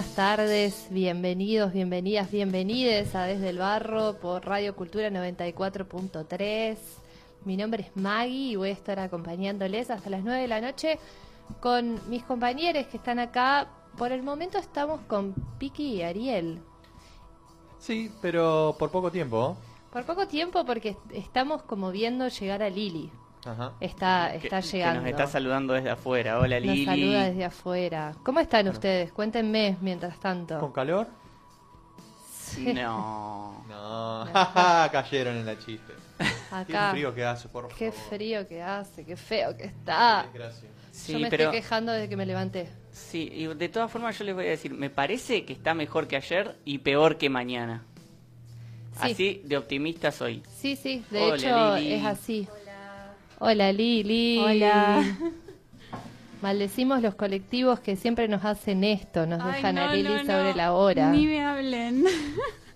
buenas tardes, bienvenidos, bienvenidas, bienvenides a Desde el Barro por Radio Cultura 94.3. Mi nombre es Maggie y voy a estar acompañándoles hasta las 9 de la noche con mis compañeros que están acá. Por el momento estamos con Piki y Ariel. Sí, pero por poco tiempo. Por poco tiempo porque estamos como viendo llegar a Lili. Ajá. Está, está que llegando. nos está saludando desde afuera. Hola Nos Lili. saluda desde afuera. ¿Cómo están ustedes? Cuéntenme mientras tanto. ¿Con calor? No. No, cayeron en la chiste. Qué frío que hace, por Qué favor. frío que hace, qué feo que está. Sí, Yo me pero estoy quejando desde que me levanté. sí, y de todas formas yo les voy a decir, me parece que está mejor que ayer y peor que mañana. Sí. Así de optimista soy. Sí, sí, de Hola, hecho Lili. es así. Hola Lili. Hola. Maldecimos los colectivos que siempre nos hacen esto, nos Ay, dejan a Lili no, sobre no. la hora. Ni me hablen.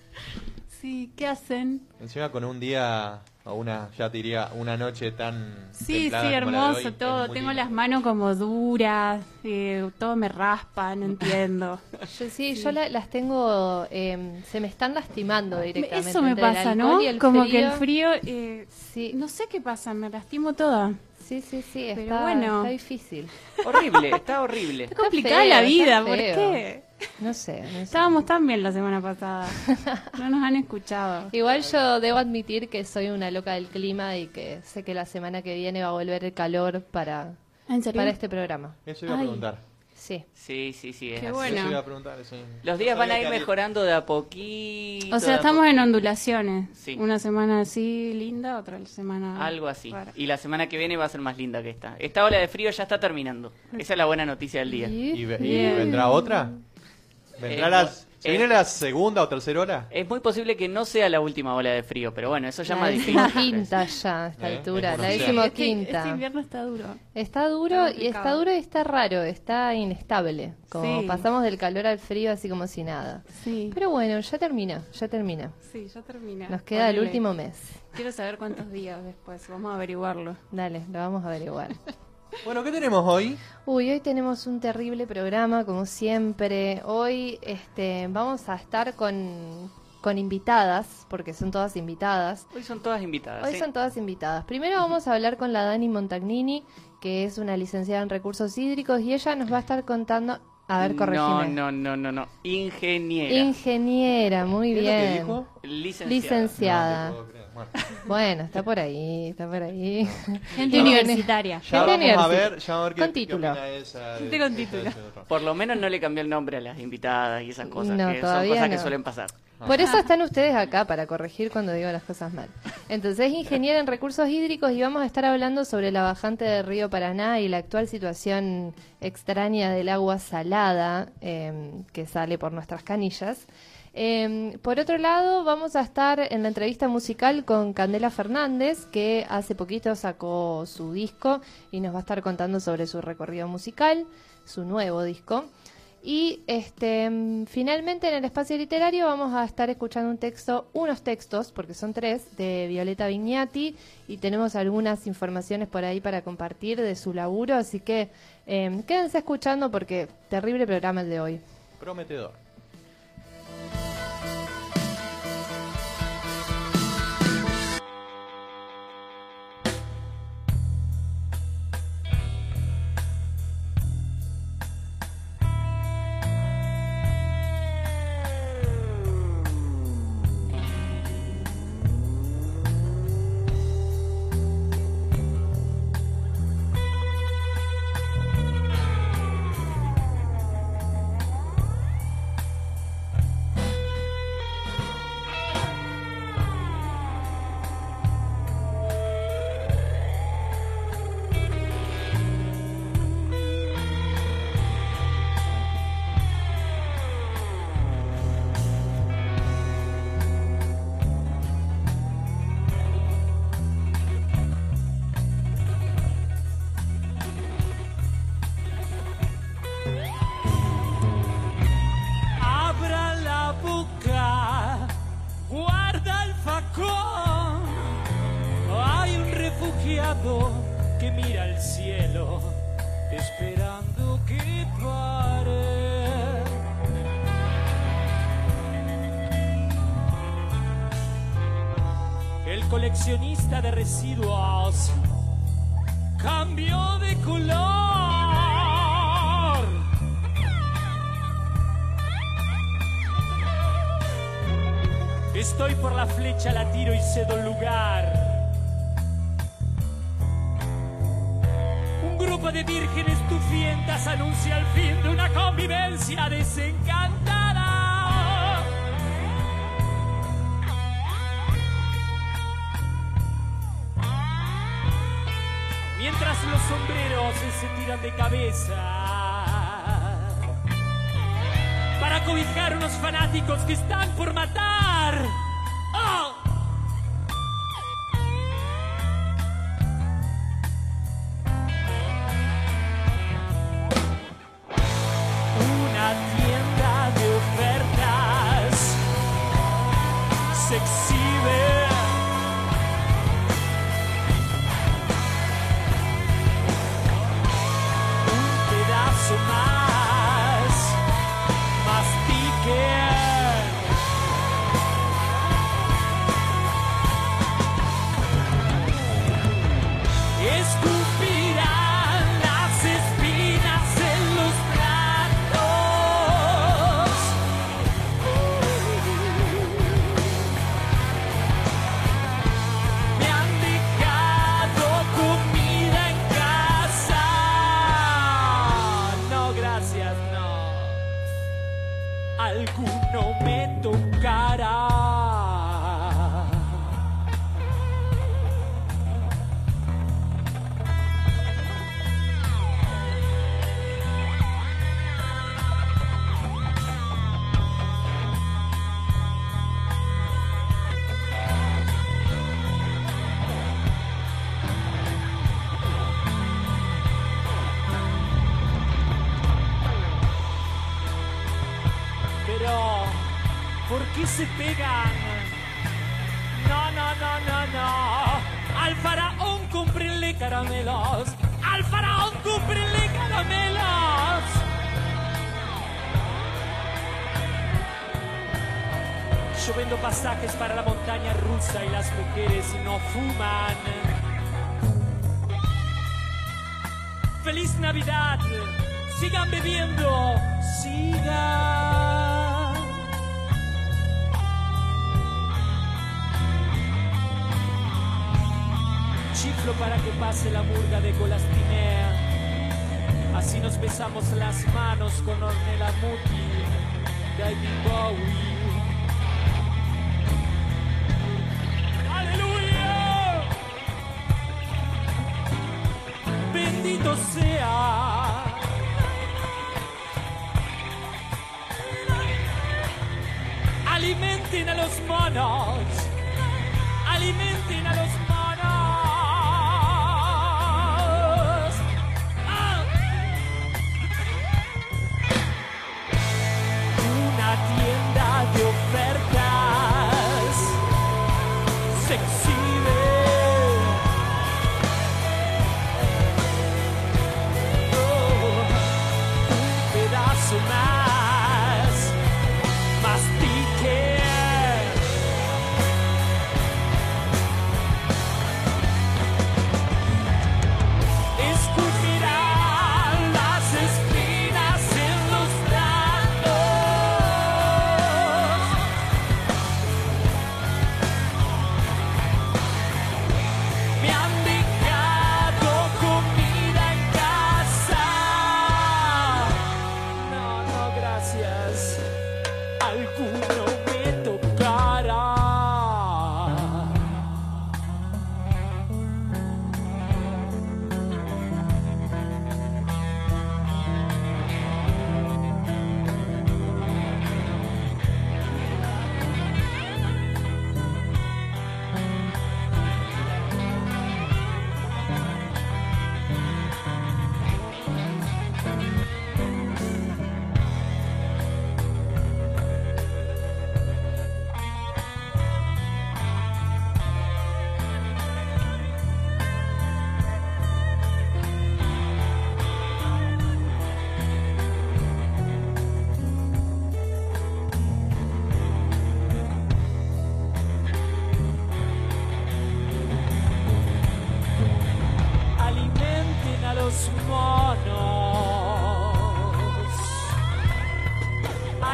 sí, ¿qué hacen? Encima con un día, o una, ya te diría, una noche tan. Sí, sí, hermoso hoy, todo. Tengo lindo. las manos como duras, eh, todo me raspa, no entiendo. Yo, sí, yo la- las tengo, eh, se me están lastimando directamente. Eso me pasa, ¿no? Como que el frío, eh, Sí, no sé qué pasa, me lastimo toda. sí, sí, sí, Pero está, bueno. está difícil. Horrible, está horrible. Está complicada la está vida, ¿por qué? No sé, no sé. Estábamos tan bien la semana pasada. No nos han escuchado. Igual yo debo admitir que soy una loca del clima y que sé que la semana que viene va a volver el calor para, para este programa. Eso iba a Ay. preguntar. Sí. Sí, sí, sí. es Qué así. bueno. Eso iba a preguntar. eso. Los días No van a ir mejorando de a poquito. O sea, estamos en ondulaciones. Sí. Una semana así linda, otra semana... Algo así. rara. Y la semana que viene va a ser más linda que esta. Esta ola de frío ya está terminando. Esa es la buena noticia del día. ¿Y, vendrá otra? ¿Vendrá Eh, las, ¿Se eh, viene la segunda o tercera hora? Es muy posible que no sea la última ola de frío, pero bueno, eso ya La más difícil. decimoquinta ya a esta Eh, altura, es la opción. decimoquinta. Este invierno está duro. Está duro Está y está duro y está raro, está inestable. Como Sí. pasamos del calor al frío así como si nada. Sí. Pero bueno, ya termina, ya termina. Sí, ya termina. Nos queda el último mes. Quiero saber cuántos días después. Vamos a averiguarlo. Dale, lo vamos a averiguar. Bueno, ¿qué tenemos hoy? Uy, hoy tenemos un terrible programa, como siempre. Hoy este, vamos a estar con, con invitadas, porque son todas invitadas. Hoy son todas invitadas. Hoy ¿sí? son todas invitadas. Primero vamos a hablar con la Dani Montagnini, que es una licenciada en recursos hídricos, y ella nos va a estar contando... A ver, corregime. No, no, no, no, no. Ingeniera. Ingeniera, muy ¿Qué es lo que bien. dijo? Licenciada. Licenciada. No te puedo creer. Bueno, Bueno, está por ahí, está por ahí. Gente No, universitaria. ya Gente vamos a universitaria. ver, ya vamos a ver qué, Con qué título. esa de- Gente con esa título. Por lo menos no le cambió el nombre a las invitadas y esas cosas, No, que son cosas que suelen pasar. Por eso están ustedes acá, para corregir cuando digo las cosas mal. Entonces, es ingeniera en recursos hídricos y vamos a estar hablando sobre la bajante del río Paraná y la actual situación extraña del agua salada eh, que sale por nuestras canillas. Eh, por otro lado, vamos a estar en la entrevista musical con Candela Fernández, que hace poquito sacó su disco y nos va a estar contando sobre su recorrido musical, su nuevo disco. Y este, mm, finalmente en el espacio literario vamos a estar escuchando un texto, unos textos, porque son tres, de Violeta Vignati y tenemos algunas informaciones por ahí para compartir de su laburo, así que eh, quédense escuchando porque terrible programa el de hoy. Prometedor.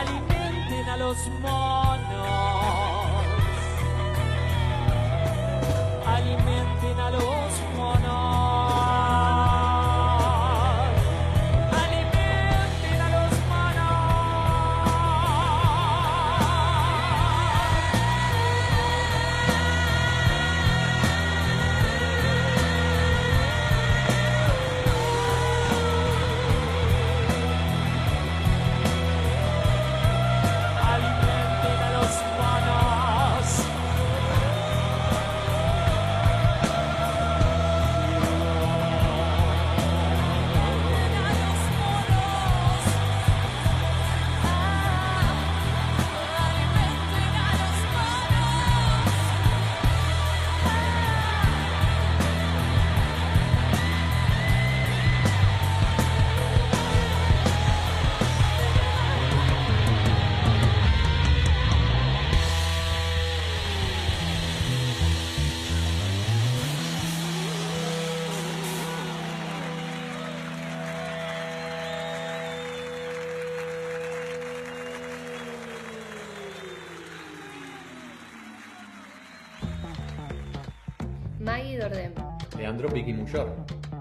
alimenten a los monos.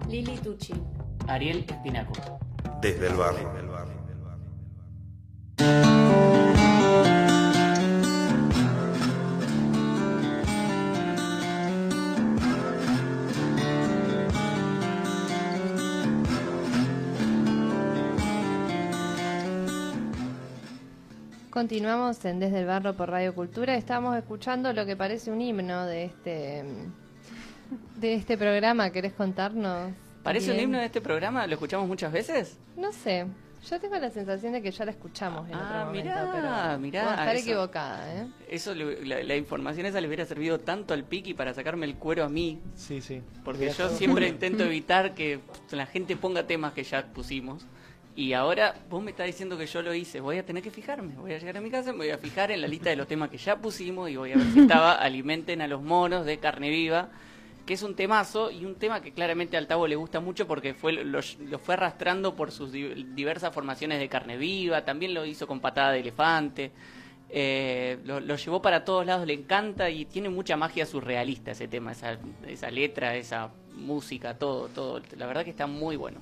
Lili Tucci. Ariel Espinaco. Desde el barrio. Continuamos en Desde el Barro por Radio Cultura. Estamos escuchando lo que parece un himno de este de este programa. ¿Querés contarnos? ¿Parece un himno de este programa? ¿Lo escuchamos muchas veces? No sé. Yo tengo la sensación de que ya la escuchamos en Ah, otro momento, mirá, pero mirá, puedo estar eso. equivocada, ¿eh? Eso, le- la, la información esa le hubiera servido tanto al Piki para sacarme el cuero a mí. Sí, sí. Porque yo siempre intento evitar que la gente ponga temas que ya pusimos. Y ahora vos me estás diciendo que yo lo hice. Voy a tener que fijarme. Voy a llegar a mi casa, me voy a fijar en la lista de los temas que ya pusimos y voy a ver si estaba Alimenten a los monos de carne viva, que es un temazo y un tema que claramente al Tavo le gusta mucho porque fue lo, lo fue arrastrando por sus di- diversas formaciones de carne viva. También lo hizo con patada de elefante. Eh, lo, lo llevó para todos lados, le encanta y tiene mucha magia surrealista ese tema, esa, esa letra, esa música, todo, todo. La verdad que está muy bueno.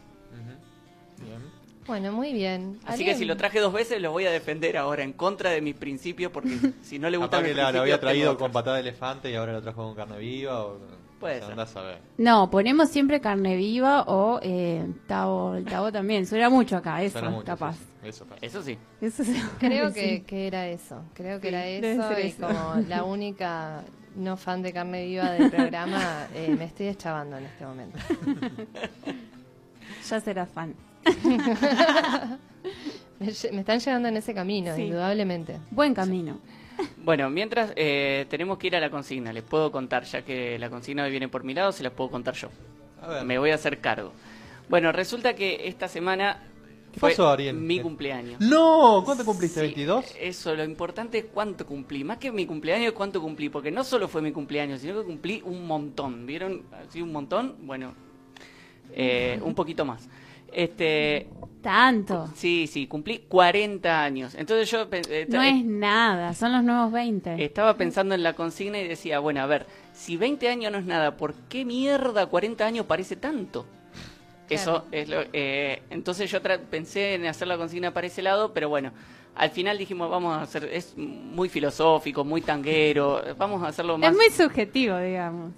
Bien. Bueno, muy bien. Así que si lo traje dos veces, lo voy a defender ahora en contra de mis principios, porque si no le gusta Capaz que la, la había traído con patada de elefante y ahora lo trajo con carne viva. O, Puede sea, ser. andás a ver. No, ponemos siempre carne viva o eh, tabo, el tabo también. Suena mucho acá, eso, Suena mucho, capaz. sí, sí. Eso sí. Eso se- Creo sí. que, que era eso. Creo que Sí, era eso. Y eso. como la única no fan de carne viva del programa, eh, me estoy deschavando en este momento. Ya serás fan. Me, están llegando en ese camino, Sí. indudablemente. Buen camino. Bueno, mientras eh, tenemos que ir a la consigna, les puedo contar, ya que la consigna viene por mi lado, se las puedo contar yo. A ver. Me voy a hacer cargo. Bueno, resulta que esta semana ¿Qué fue pasó, Ariel? mi cumpleaños. No, ¿cuánto cumpliste? Sí, ¿22? Eso, lo importante es cuánto cumplí. Más que mi cumpleaños, cuánto cumplí. Porque no solo fue mi cumpleaños, sino que cumplí un montón. ¿Vieron? Así un montón. Bueno, eh, un poquito más. Este, Tanto. sí, sí, cumplí 40 años. Entonces yo eh, No es nada, son los nuevos 20. estaba pensando en la consigna y decía, bueno, a ver, si 20 años no es nada, ¿por qué mierda 40 años parece tanto? Eso es lo, eh, entonces yo tra- pensé en hacer la consigna para ese lado, pero bueno, al final dijimos, vamos a hacer, es muy filosófico, muy tanguero, vamos a hacerlo más... Es muy subjetivo, digamos.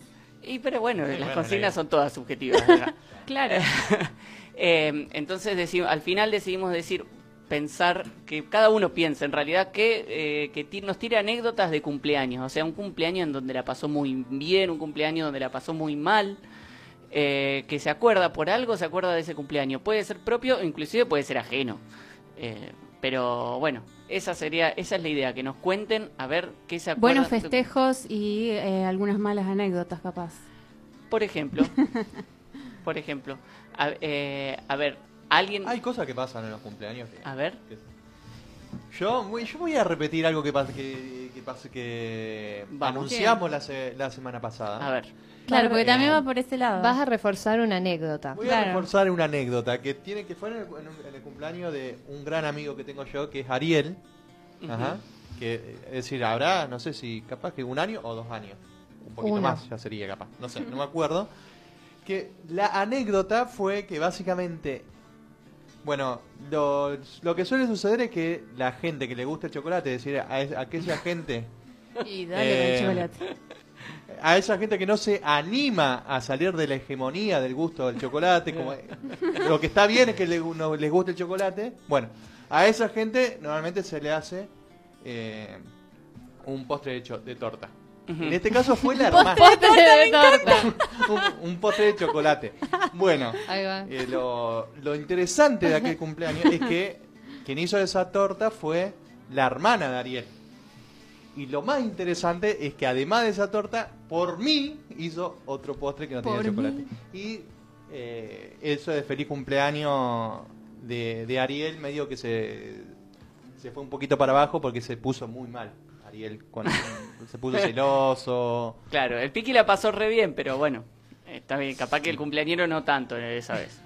Y pero bueno, Sí, las bueno, consignas son todas subjetivas. Claro. Eh, entonces deci- al final decidimos decir, pensar, que cada uno piensa en realidad que, eh, que nos tire anécdotas de cumpleaños, o sea, un cumpleaños en donde la pasó muy bien, un cumpleaños donde la pasó muy mal, eh, que se acuerda por algo, se acuerda de ese cumpleaños. Puede ser propio, o inclusive puede ser ajeno. Eh, pero bueno, esa sería, esa es la idea, que nos cuenten a ver qué se acuerdan. Buenos festejos y eh, algunas malas anécdotas, capaz. Por ejemplo, por ejemplo, a, eh, a ver, alguien... Hay cosas que pasan en los cumpleaños. que- A ver, que- Yo, voy- yo voy a repetir algo que pasa que, que, pasa que Vamos. anunciamos la, se- la semana pasada. a ver. Claro, porque Eh, también va por ese lado. Vas a reforzar una anécdota. Voy a reforzar una anécdota que tiene que fue en el, en un- en el cumpleaños de un gran amigo que tengo yo, que es Ariel. Ajá. que, es decir, habrá, no sé si capaz que un año o dos años. Un poquito Uno. más ya sería capaz. No sé, no me acuerdo. Que la anécdota fue que básicamente, bueno, lo, lo que suele suceder es que la gente que le gusta el chocolate, es decir, a, es- a aquella gente, Y dale Eh, con el chocolate. a esa gente que no se anima a salir de la hegemonía del gusto del chocolate, como lo que está bien es que le- no les guste el chocolate, bueno, a esa gente normalmente se le hace eh, un postre de, cho- de torta. En este caso fue la hermana. Postre de torta. un, un postre de chocolate. Bueno, Ahí va. eh, lo, lo interesante de aquel cumpleaños es que quien hizo esa torta fue la hermana de Ariel. Y lo más interesante es que además de esa torta, por mí hizo otro postre que no tenía chocolate. Y eh, eso de feliz cumpleaños de, de Ariel medio que se, se fue un poquito para abajo porque se puso muy mal. Ariel cuando se puso celoso. Claro, el Piqui la pasó re bien, pero bueno, está bien, capaz que el cumpleañero no tanto esa vez.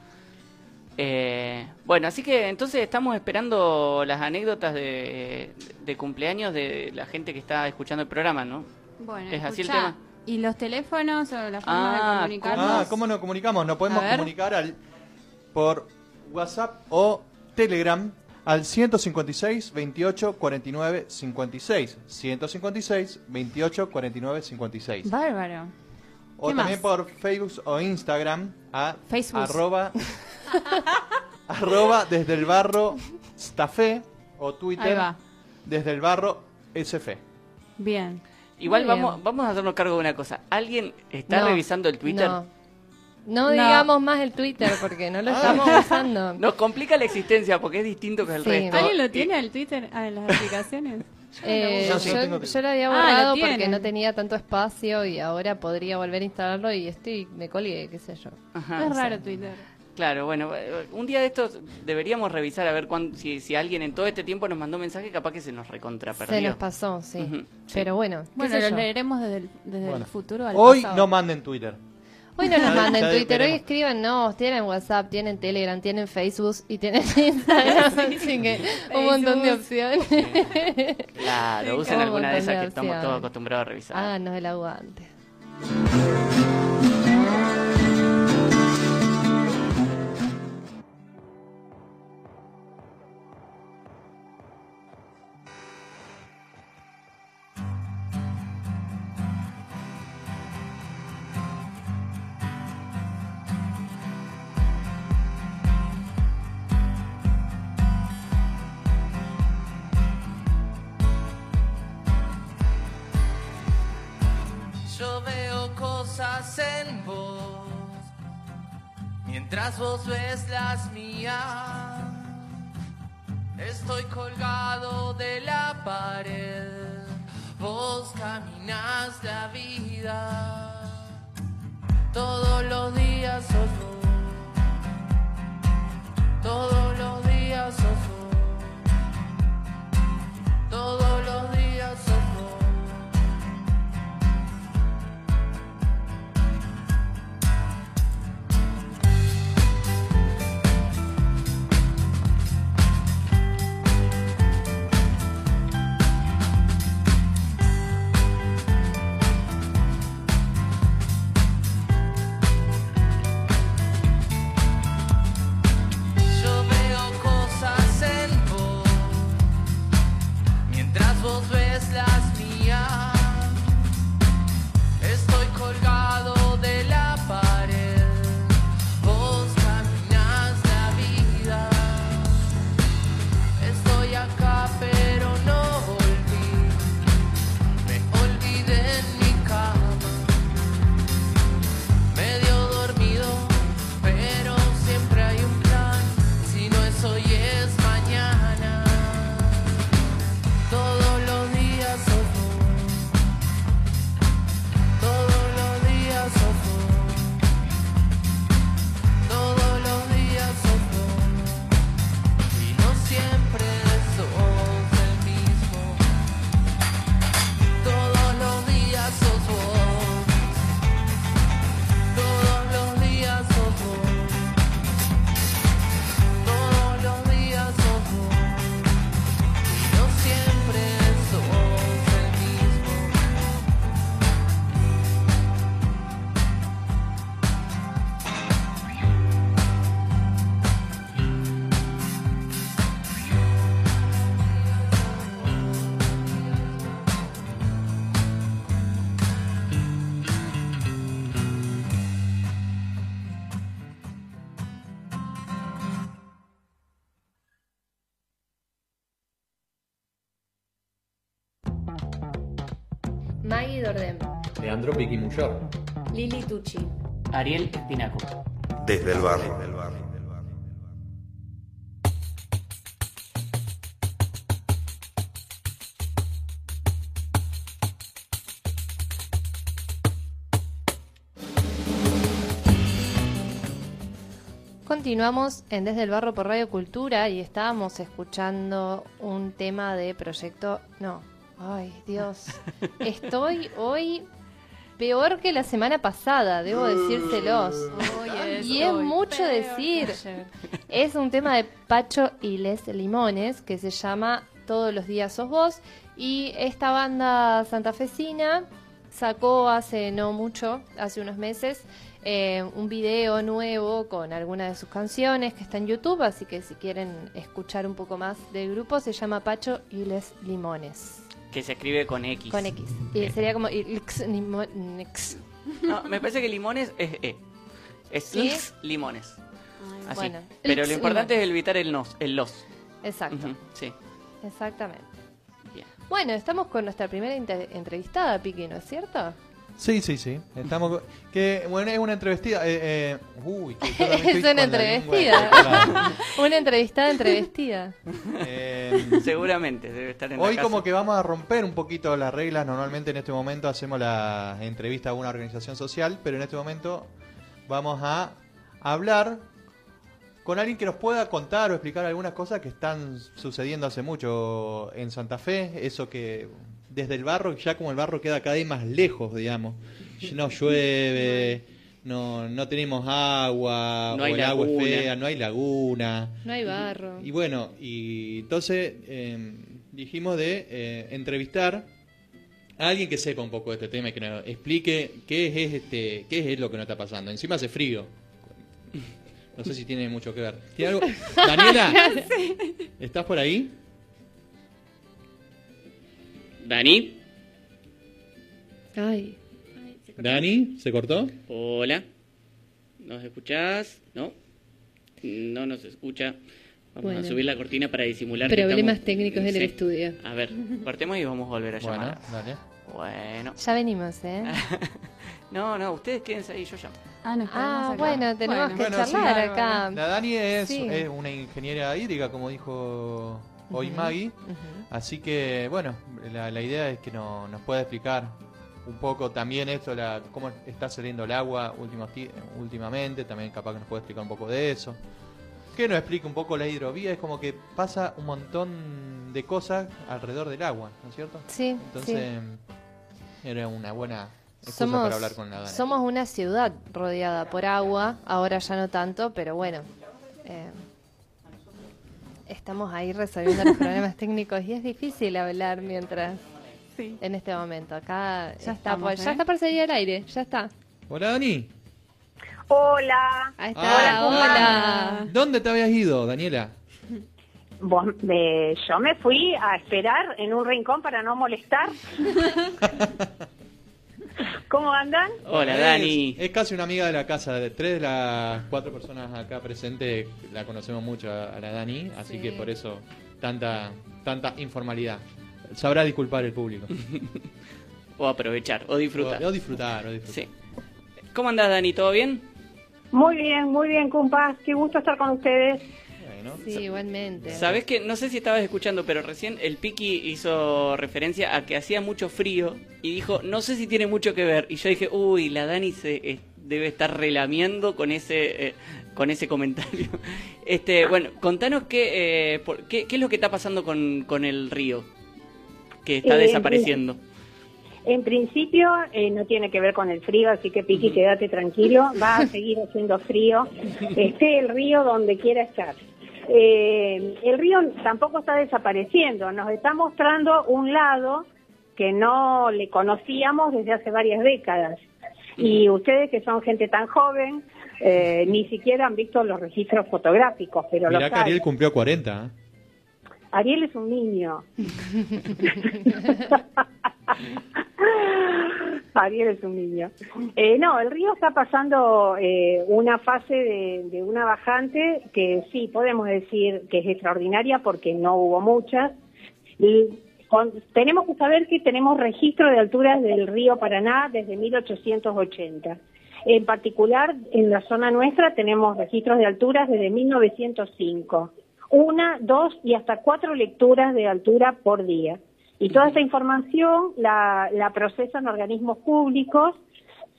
Eh, bueno, así que entonces estamos esperando las anécdotas de, de cumpleaños de la gente que está escuchando el programa, ¿no? Bueno, ¿Es así el tema? ¿Y los teléfonos o la forma Ah, de comunicarnos? Ah, ¿cómo nos comunicamos? Nos podemos comunicar al, por WhatsApp o Telegram al 156 28 49 56. 156 28 49 56. Bárbaro. O ¿Qué también más? por Facebook o Instagram a Facebook. arroba, arroba desde el barro Stafé o Twitter desde el barro SF. Bien. Igual Muy bien. vamos, vamos a hacernos cargo de una cosa. ¿Alguien está No, revisando el Twitter? No. No No. digamos más el Twitter porque no lo estamos usando. Nos complica la existencia porque es distinto que el Sí. resto. ¿Alguien lo tiene el Twitter ah, en las aplicaciones? Eh, No, sí, yo, tengo- yo lo había Ah, lo borrado porque no tenía tanto espacio y ahora podría volver a instalarlo y estoy me colgué, qué sé yo. Ajá. es raro Twitter. Claro, bueno, eh, un día de estos deberíamos revisar a ver cuán- si, si alguien en todo este tiempo nos mandó mensaje, capaz que se nos recontra perdió. Se nos pasó, sí. Pero bueno, Bueno, lo yo. leeremos desde el, desde Bueno. el futuro al Hoy pasado. no manden Twitter. Hoy no nos manden Twitter, hoy escriban, no, tienen WhatsApp, tienen Telegram, tienen Facebook y tienen Instagram, así que un montón de opciones. Claro, usen un alguna de esas de que estamos todos acostumbrados a revisar. Háganos el aguante. Ariel Espinaco. Desde el barrio. Continuamos en Desde el Barro por Radio Cultura y estábamos escuchando un tema de proyecto. No, ay Dios. Estoy hoy peor que la semana pasada, debo decírselos. Y es mucho decir. Es un tema de Pacho y Les Limones que se llama Todos los días sos vos. Y esta banda santafesina sacó hace no mucho, hace unos meses, eh, un video nuevo con algunas de sus canciones que está en YouTube. Así que si quieren escuchar un poco más del grupo, se llama Pacho y Les Limones. Que se escribe con X. Con X. Y Eh, sería como Ilx Limones. No, me parece que limones es E. Es ¿Sí? X limones. Así. Bueno, Pero X lo importante es evitar el nos, el los. Exacto. Sí. Exactamente. Bien. Bueno, estamos con nuestra primera entrevistada, Piqui, ¿no es cierto? Sí, sí, sí. Estamos que bueno, es una entrevistida. Eh, eh, uy, que Es una la lengua Una entrevistada entrevistida. Eh, Seguramente debe estar en la Hoy casa. como que vamos a romper un poquito las reglas. Normalmente en este momento hacemos la entrevista a una organización social, pero en este momento vamos a hablar con alguien que nos pueda contar o explicar algunas cosas que están sucediendo hace mucho en Santa Fe. Eso que desde el barro, ya como el barro queda cada vez más lejos, digamos. No llueve, no, no tenemos agua, No o hay el agua es laguna. fea, no hay laguna. No hay barro. Y bueno, y entonces eh, dijimos de eh, entrevistar a alguien que sepa un poco de este tema y que nos explique qué es este, qué es lo que nos está pasando. Encima hace frío. No sé si tiene mucho que ver. ¿Tiene algo? Daniela, ¿estás por ahí? Dani. Ay. Dani, ¿se cortó? Hola. ¿Nos escuchás? ¿No? No nos escucha. Vamos Bueno. a subir la cortina para disimular. que Problemas estamos- técnicos en el Sí. estudio. A ver, cortemos y vamos a volver a Bueno, llamar. dale. Bueno. Ya venimos, ¿eh? No, no, ustedes quédense ahí, yo llamo. Ah, nos Ah, acá. bueno, tenemos que Bueno, sí. charlar acá. La Dani es, Sí. es una ingeniera hídrica, como dijo hoy. Maggie. Así que, bueno, la, la idea es que no- nos pueda explicar un poco también esto, la, cómo está saliendo el agua últimos últimamente, también capaz que nos puede explicar un poco de eso. Que nos explique un poco la hidrovía, es como que pasa un montón de cosas alrededor del agua, ¿no es cierto? Sí, Entonces, era una buena Somos, para hablar con la somos una ciudad rodeada por agua, ahora ya no tanto, pero bueno. eh, estamos ahí resolviendo los problemas técnicos y es difícil hablar mientras Sí. en este momento. Acá Ya está, estamos, por, ya ¿eh? está por salir al aire, ya está. Hola Dani, Hola, Ahí está, Ah, hola. ¿dónde te habías ido, Daniela? Vos, eh, yo me fui a esperar en un rincón para no molestar. ¿Cómo andan? Hola, Es- Dani. Es, casi una amiga de la casa. De tres de las cuatro personas acá presentes la conocemos mucho a, a la Dani, así Sí. que por eso tanta tanta informalidad. Sabrá disculpar el público. O aprovechar, o disfrutar. O, o disfrutar, o disfrutar. Sí. ¿Cómo andás, Dani? ¿Todo bien? Muy bien, muy bien, compas. Qué gusto estar con ustedes. Bueno, Sí, igualmente. Sabes que no sé si estabas escuchando, pero recién el Piki hizo referencia a que hacía mucho frío y dijo, no sé si tiene mucho que ver. Y yo dije, uy, la Dani se eh, debe estar relamiendo con ese eh, con ese comentario. Este, bueno, contanos qué, eh, por- qué, qué es lo que está pasando con, con el río que está Eh, desapareciendo. En principio eh, no tiene que ver con el frío, así que Piqui, quédate tranquilo. Va a seguir haciendo frío. Esté el río donde quiera estar. Eh, el río tampoco está desapareciendo. Nos está mostrando un lado que no le conocíamos desde hace varias décadas. Y ustedes que son gente tan joven, eh, ni siquiera han visto los registros fotográficos, pero Mirá que. Ariel cumplió 40. ¿eh? Ariel es un niño. Ariel es un niño. Eh, no, el río está pasando eh, una fase de, una bajante que sí podemos decir que es extraordinaria porque no hubo muchas. Y tenemos que saber que tenemos registro de alturas del río Paraná desde 1880. En particular, en la zona nuestra tenemos registros de alturas desde 1905. Una, dos y hasta cuatro lecturas de altura por día. Y toda esta información la, la procesan organismos públicos,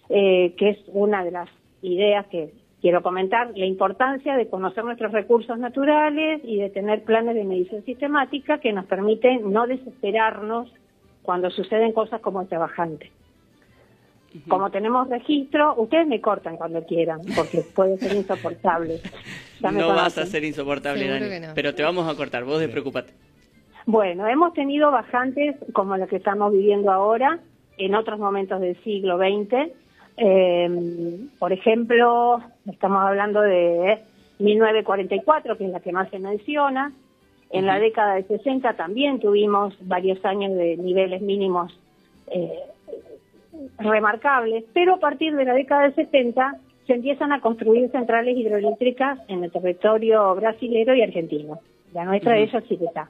eh, que es una de las ideas que quiero comentar, la importancia de conocer nuestros recursos naturales y de tener planes de medición sistemática que nos permiten no desesperarnos cuando suceden cosas como esta bajante. Como tenemos registro, ustedes me cortan cuando quieran, porque puede ser insoportable. No vas a ser insoportable, Dani. no. Pero te vamos a cortar, vos despreocupate. Bueno, hemos tenido bajantes como la que estamos viviendo ahora, en otros momentos del siglo XX. Eh, por ejemplo, estamos hablando de 1944, que es la que más se menciona. En la década de 60 también tuvimos varios años de niveles mínimos eh, remarcables, pero a partir de la década del 70 se empiezan a construir centrales hidroeléctricas en el territorio brasilero y argentino. La nuestra de ellos sí que está.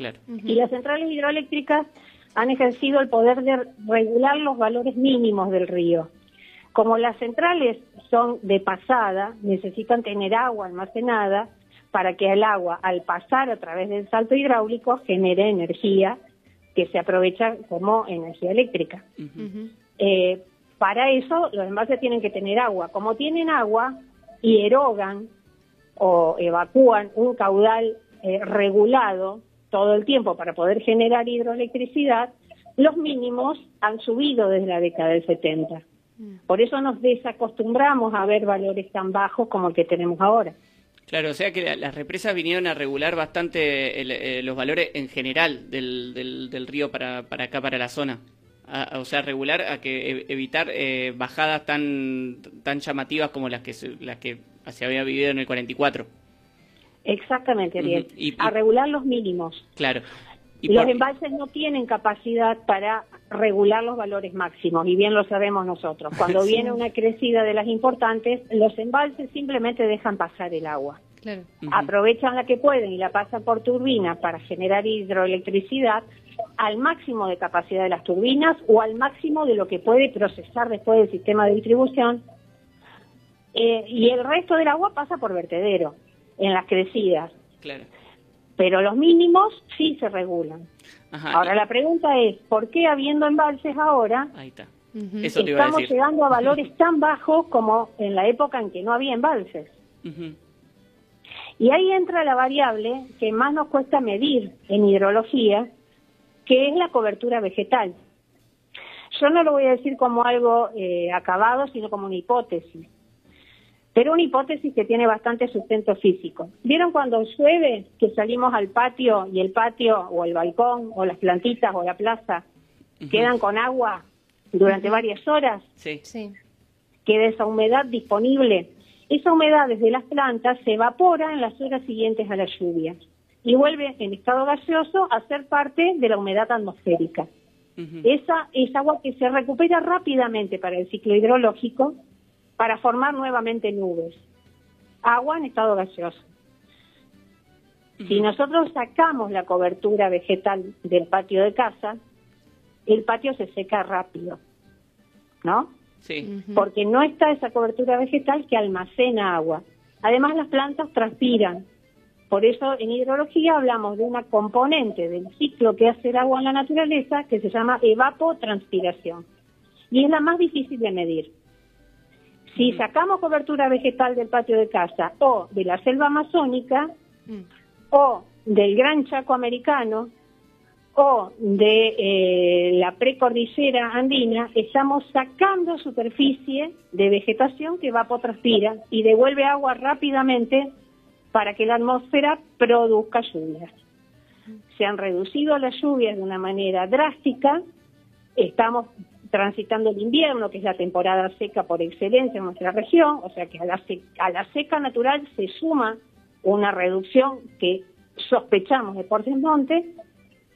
Claro. Y las centrales hidroeléctricas han ejercido el poder de regular los valores mínimos del río. Como las centrales son de pasada, necesitan tener agua almacenada para que el agua, al pasar a través del salto hidráulico, genere energía que se aprovecha como energía eléctrica. Eh, para eso los envases tienen que tener agua. Como tienen agua y erogan o evacúan un caudal eh, regulado todo el tiempo para poder generar hidroelectricidad, los mínimos han subido desde la década del 70. Por eso nos desacostumbramos a ver valores tan bajos como el que tenemos ahora. Claro, o sea que la- las represas vinieron a regular bastante el- eh, los valores en general del, del, del río para, para acá, para la zona. A- o sea, regular a que e- evitar eh, bajadas tan tan llamativas como las que se, las que se había vivido en el 44. Exactamente, Ariel. Ujú. Y- y- A regular los mínimos. Claro. Y los por- embalses no tienen capacidad para regular los valores máximos, y bien lo sabemos nosotros. Cuando Sí. viene una crecida de las importantes, los embalses simplemente dejan pasar el agua. Claro. Aprovechan la que pueden y la pasan por turbinas para generar hidroelectricidad al máximo de capacidad de las turbinas o al máximo de lo que puede procesar después del sistema de distribución. Eh, y el resto del agua pasa por vertedero en las crecidas. Claro. Pero los mínimos sí se regulan. Ajá. Ahora la pregunta es, ¿por qué habiendo embalses ahora Ahí está. Ujú. Eso te iba a estamos decir. llegando a valores tan bajos como en la época en que no había embalses? Y ahí entra la variable que más nos cuesta medir en hidrología, que es la cobertura vegetal. Yo no lo voy a decir como algo eh, acabado, sino como una hipótesis. Pero una hipótesis que tiene bastante sustento físico. ¿Vieron cuando llueve que salimos al patio y el patio o el balcón o las plantitas o la plaza quedan con agua durante varias horas? Sí. Sí. queda esa humedad disponible. Esa humedad desde las plantas se evapora en las horas siguientes a la lluvia y vuelve en estado gaseoso a ser parte de la humedad atmosférica. Esa es agua que se recupera rápidamente para el ciclo hidrológico para formar nuevamente nubes. Agua en estado gaseoso. Si nosotros sacamos la cobertura vegetal del patio de casa, el patio se seca rápido, ¿no? Sí. Porque no está esa cobertura vegetal que almacena agua. Además, las plantas transpiran. Por eso, en hidrología hablamos de una componente del ciclo que hace el agua en la naturaleza que se llama evapotranspiración. Y es la más difícil de medir. Si sacamos cobertura vegetal del patio de casa o de la selva amazónica Mm. o del Gran Chaco americano o de eh, la precordillera andina, estamos sacando superficie de vegetación que evapotranspira y devuelve agua rápidamente para que la atmósfera produzca lluvias. Se han reducido las lluvias de una manera drástica, estamos transitando el invierno, que es la temporada seca por excelencia en nuestra región, o sea que a la, se- a la seca natural se suma una reducción que sospechamos de por desmonte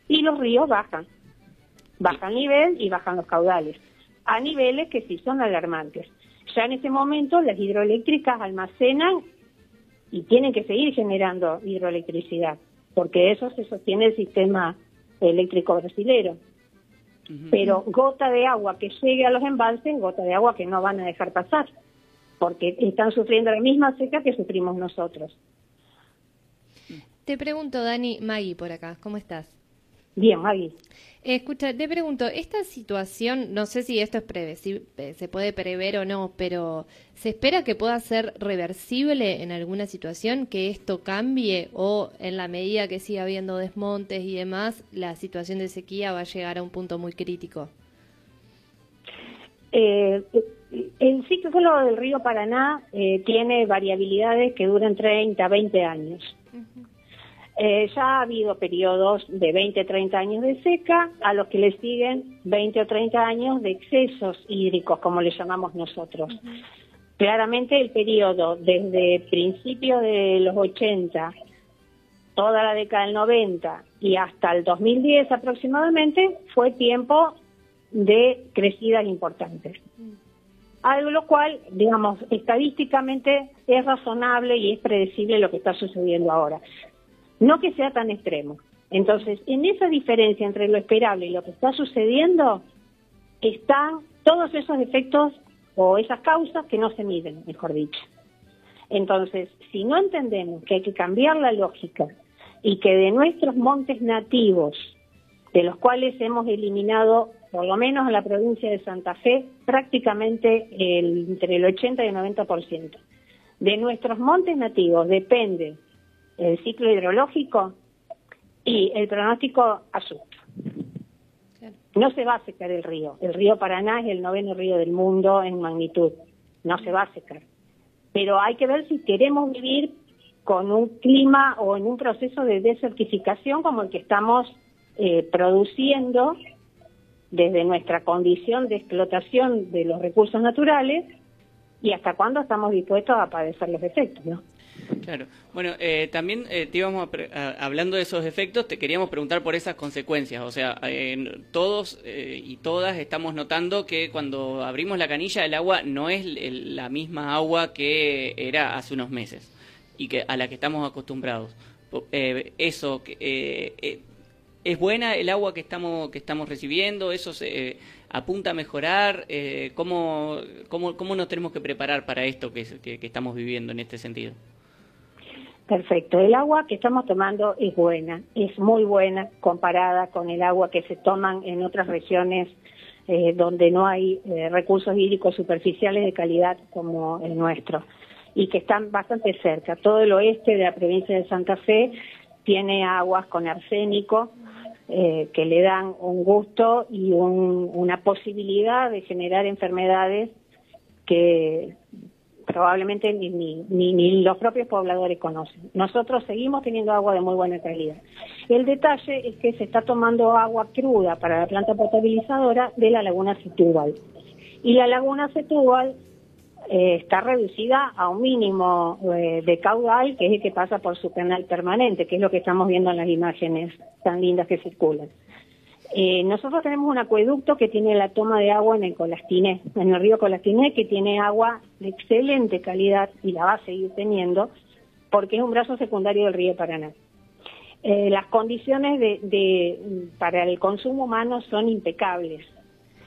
y los ríos bajan. Bajan nivel y bajan los caudales, a niveles que sí son alarmantes. Ya en ese momento las hidroeléctricas almacenan y tienen que seguir generando hidroelectricidad, porque eso se sostiene el sistema eléctrico brasilero. Pero gota de agua que llegue a los embalses, gota de agua que no van a dejar pasar, porque están sufriendo la misma seca que sufrimos nosotros. Te pregunto, Dani, Maggie por acá, ¿cómo estás? Bien, Maggie. Eh, Escucha, te pregunto, esta situación, no sé si esto es previsible, se puede prever o no, pero ¿se espera que pueda ser reversible en alguna situación, que esto cambie o en la medida que siga habiendo desmontes y demás, la situación de sequía va a llegar a un punto muy crítico? Eh, el ciclo del río Paraná eh, tiene variabilidades que duran 30, 20 años. Eh, ya ha habido periodos de 20, 30 años de seca, a los que le siguen 20 o 30 años de excesos hídricos, como le llamamos nosotros. Claramente el periodo desde principios de los 80, toda la década del 90 y hasta el 2010 aproximadamente fue tiempo de crecidas importantes. Algo lo cual, digamos, estadísticamente es razonable y es predecible lo que está sucediendo ahora no que sea tan extremo. Entonces, en esa diferencia entre lo esperable y lo que está sucediendo, están todos esos efectos o esas causas que no se miden, mejor dicho. Entonces, si no entendemos que hay que cambiar la lógica y que de nuestros montes nativos, de los cuales hemos eliminado, por lo menos en la provincia de Santa Fe, prácticamente el, entre el 80 y el 90%, de nuestros montes nativos depende el ciclo hidrológico y el pronóstico asusta. No se va a secar el río. El río Paraná es el noveno río del mundo en magnitud. No se va a secar. Pero hay que ver si queremos vivir con un clima o en un proceso de desertificación como el que estamos eh, produciendo desde nuestra condición de explotación de los recursos naturales y hasta cuándo estamos dispuestos a padecer los efectos, ¿no? Claro. Bueno, eh, también eh, te íbamos hablando de esos efectos, te queríamos preguntar por esas consecuencias. O sea, todos eh, y todas estamos notando que cuando abrimos la canilla el agua no es la misma agua que era hace unos meses y que a la que estamos acostumbrados. eso es buena el agua que estamos que estamos recibiendo. Eso se apunta a mejorar. ¿cómo, cómo, ¿Cómo nos tenemos que preparar para esto que, que estamos viviendo en este sentido? Perfecto. El agua que estamos tomando es buena, es muy buena comparada con el agua que se toman en otras regiones eh, donde no hay eh, recursos hídricos superficiales de calidad como el nuestro y que están bastante cerca. Todo el oeste de la provincia de Santa Fe tiene aguas con arsénico eh, que le dan un gusto y una posibilidad de generar enfermedades que probablemente ni, ni, ni, los propios pobladores conocen. Nosotros seguimos teniendo agua de muy buena calidad. El detalle es que se está tomando agua cruda para la planta potabilizadora de la laguna Setúbal. Y la laguna Setúbal eh, está reducida a un mínimo eh, de caudal, que es el que pasa por su canal permanente, que es lo que estamos viendo en las imágenes tan lindas que circulan. Eh, nosotros tenemos un acueducto que tiene la toma de agua en el Colastiné, en el río Colastiné, que tiene agua de excelente calidad y la va a seguir teniendo, porque es un brazo secundario del río Paraná. Eh, las condiciones de, para el consumo humano son impecables.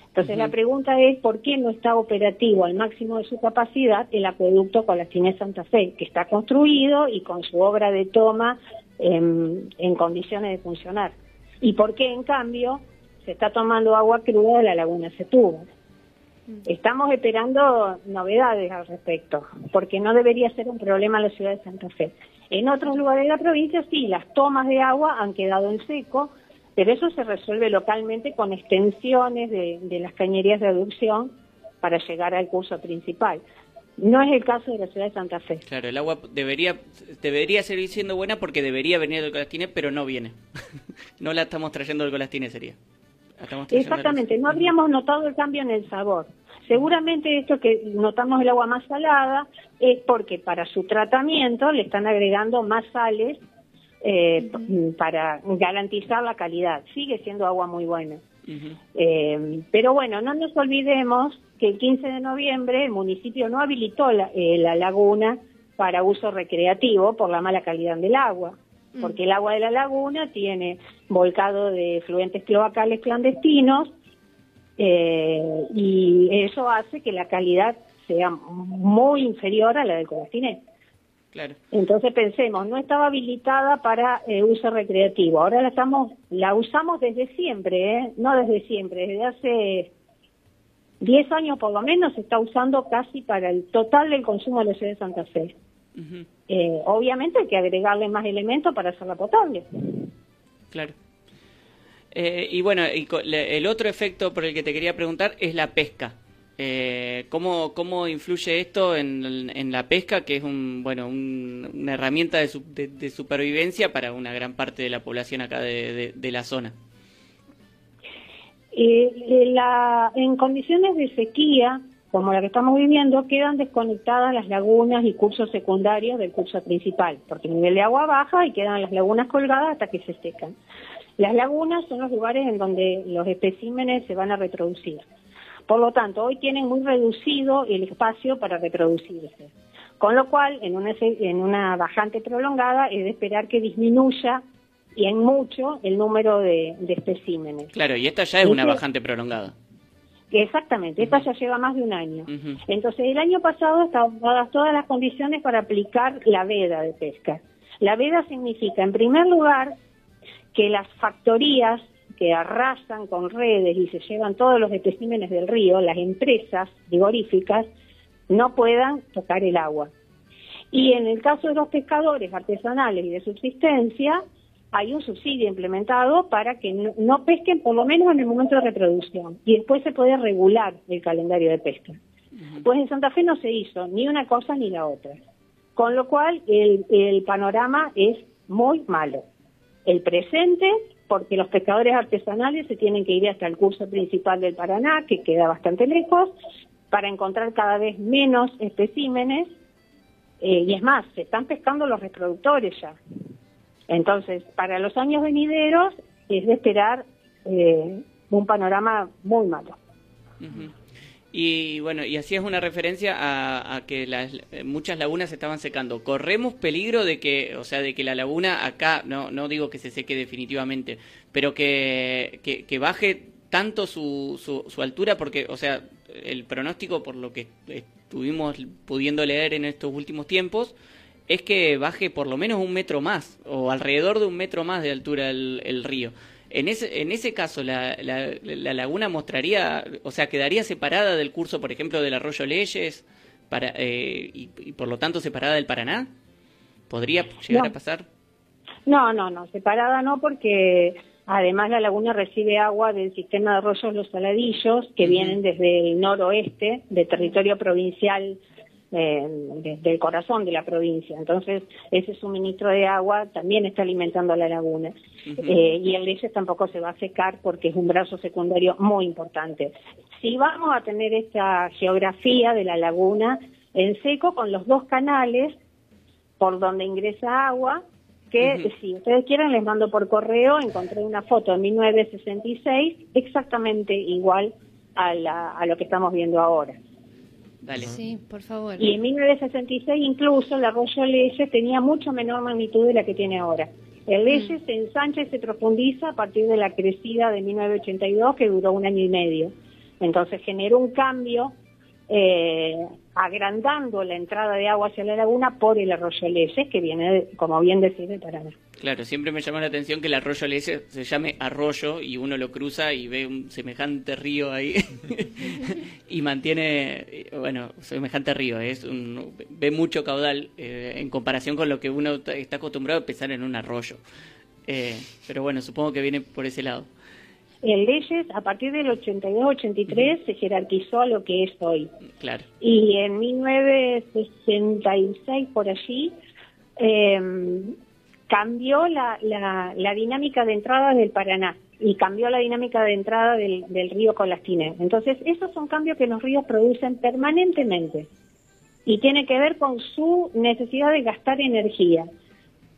Entonces la pregunta es por qué no está operativo al máximo de su capacidad el acueducto Colastiné Santa Fe, que está construido y con su obra de toma en condiciones de funcionar y por qué, en cambio, se está tomando agua cruda de la laguna Setúbal. Mm. Estamos esperando novedades al respecto, porque no debería ser un problema en la ciudad de Santa Fe. En otros lugares de la provincia sí, las tomas de agua han quedado en seco, pero eso se resuelve localmente con extensiones de, de las cañerías de aducción para llegar al curso principal. No es el caso de la ciudad de Santa Fe. Claro, el agua debería debería seguir siendo buena porque debería venir del Colastine, pero no viene. no la estamos trayendo del Colastine, sería. Exactamente, no habríamos notado el cambio en el sabor. Seguramente esto que notamos el agua más salada es porque para su tratamiento le están agregando más sales eh, para garantizar la calidad. Sigue siendo agua muy buena. Eh, pero bueno, no nos olvidemos que el 15 de noviembre el municipio no habilitó la, eh, la laguna para uso recreativo por la mala calidad del agua. porque el agua de la laguna tiene volcado de fluentes cloacales clandestinos eh, y eso hace que la calidad sea muy inferior a la del Colastinet. Claro. Entonces pensemos, no estaba habilitada para eh, uso recreativo. Ahora la estamos, la usamos desde siempre, ¿eh? no desde siempre, desde hace 10 años por lo menos se está usando casi para el total del consumo de la ciudad de Santa Fe. Eh, obviamente hay que agregarle más elementos para hacerla potable. Claro. Eh, y bueno, el otro efecto por el que te quería preguntar es la pesca. Eh, ¿cómo, ¿Cómo influye esto en, en la pesca, que es un, bueno, un- una herramienta de, su- de- de supervivencia para una gran parte de la población acá de, de- la zona? Eh, la- en condiciones de sequía, como la que estamos viviendo, quedan desconectadas las lagunas y cursos secundarios del curso principal, porque el nivel de agua baja y quedan las lagunas colgadas hasta que se secan. Las lagunas son los lugares en donde los especímenes se van a reproducir. Por lo tanto, hoy tienen muy reducido el espacio para reproducirse. Con lo cual, en una, en una bajante prolongada, es de esperar que disminuya y en mucho el número de, de especímenes. Claro, y esta ya es una bajante prolongada. Exactamente, esta ya lleva más de un año. Entonces, el año pasado estaban dadas todas las condiciones para aplicar la veda de pesca. La veda significa, en primer lugar, que las factorías que arrasan con redes y se llevan todos los especímenes del río, las empresas frigoríficas, no puedan tocar el agua. Y en el caso de los pescadores artesanales y de subsistencia, hay un subsidio implementado para que no, no pesquen por lo menos en el momento de reproducción. Y después se puede regular el calendario de pesca. Pues en Santa Fe no se hizo ni una cosa ni la otra. Con lo cual el, el panorama es muy malo. El presente, porque los pescadores artesanales se tienen que ir hasta el curso principal del Paraná, que queda bastante lejos, para encontrar cada vez menos especímenes. eh, y es más, se están pescando los reproductores ya. Entonces, para los años venideros es de esperar eh, un panorama muy malo. Y bueno, y así es una referencia a, que las, muchas lagunas se estaban secando. Corremos peligro de que, o sea, de que la laguna acá, no, no digo que se seque definitivamente, pero que, que, baje tanto su, su, su altura, porque, o sea, el pronóstico por lo que estuvimos pudiendo leer en estos últimos tiempos es que baje por lo menos un metro más, o alrededor de un metro más de altura el río. En ese, en ese caso, la, la, la laguna mostraría, o sea, quedaría separada del curso, por ejemplo, del arroyo Leyes, para, eh, y, y por lo tanto separada del Paraná. ¿Podría llegar No. a pasar? No, no, no, separada no, porque además la laguna recibe agua del sistema de arroyos Los Saladillos, que vienen desde el noroeste, del territorio provincial, eh, de- del corazón de la provincia. Entonces, ese suministro de agua también está alimentando a la laguna. Eh, y el Leyes tampoco se va a secar porque es un brazo secundario muy importante. Si vamos a tener esta geografía de la laguna en seco con los dos canales por donde ingresa agua, que si ustedes quieren les mando por correo, encontré una foto de 1966 exactamente igual a, la- a lo que estamos viendo ahora. Dale. Sí, por favor. Y en 1966 incluso el arroyo Leyes tenía mucho menor magnitud de la que tiene ahora. El Leyes se ensancha y se profundiza a partir de la crecida de 1982 que duró un año y medio. Entonces generó un cambio eh, agrandando la entrada de agua hacia la laguna por el arroyo que viene, como bien decís, de Paraná. Claro, siempre me llamó la atención que el arroyo se llame arroyo y uno lo cruza y ve un semejante río ahí y mantiene, eh, bueno, semejante río, es un, ve mucho caudal eh, en comparación con lo que uno está acostumbrado a pensar en un arroyo. Eh, pero bueno, supongo que viene por ese lado. En leyes, a partir del 82-83 se jerarquizó a lo que es hoy. Claro. Y en 1966, por allí, eh, cambió la, la, la dinámica de entrada del Paraná y cambió la dinámica de entrada del, del río Colastine. Entonces, esos son cambios que los ríos producen permanentemente y tiene que ver con su necesidad de gastar energía.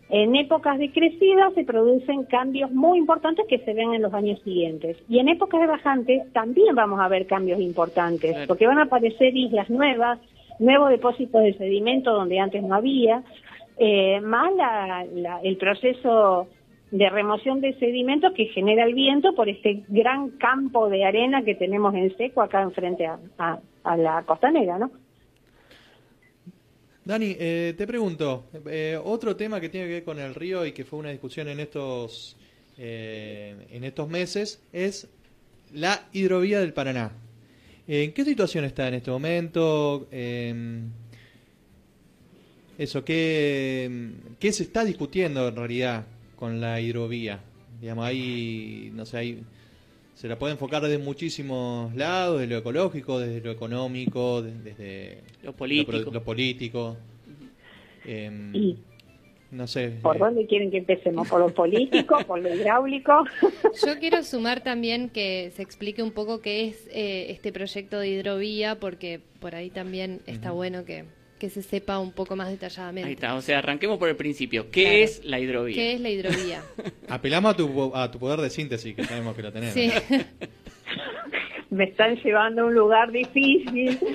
En épocas de crecida se producen cambios muy importantes que se ven en los años siguientes. Y en épocas de bajante también vamos a ver cambios importantes, Claro. porque van a aparecer islas nuevas, nuevos depósitos de sedimento donde antes no había, eh, más la- la- el proceso de remoción de sedimentos que genera el viento por este gran campo de arena que tenemos en seco acá enfrente a, a- a la costanera, ¿no? Dani, eh, te pregunto, eh, otro tema que tiene que ver con el río y que fue una discusión en estos, eh, en estos meses es la hidrovía del Paraná. ¿En qué situación está en este momento? Eh, eso, ¿qué, ¿qué se está discutiendo en realidad con la hidrovía? Digamos, ahí, no sé, ahí se la puede enfocar desde muchísimos lados, desde lo ecológico, desde lo económico, de- desde Lo político. lo, lo político. Em, Y no sé. ¿por eh, dónde quieren que empecemos? ¿Por lo político? ¿Por lo hidráulico? Yo quiero sumar también que se explique un poco qué es eh, este proyecto de hidrovía, porque por ahí también está bueno que, que se sepa un poco más detalladamente. Ahí está, o sea, arranquemos por el principio. ¿Qué Claro. es la hidrovía? ¿Qué es la hidrovía? Apelamos a tu, a tu poder de síntesis, que sabemos que lo tenemos. Sí. me están llevando a un lugar difícil.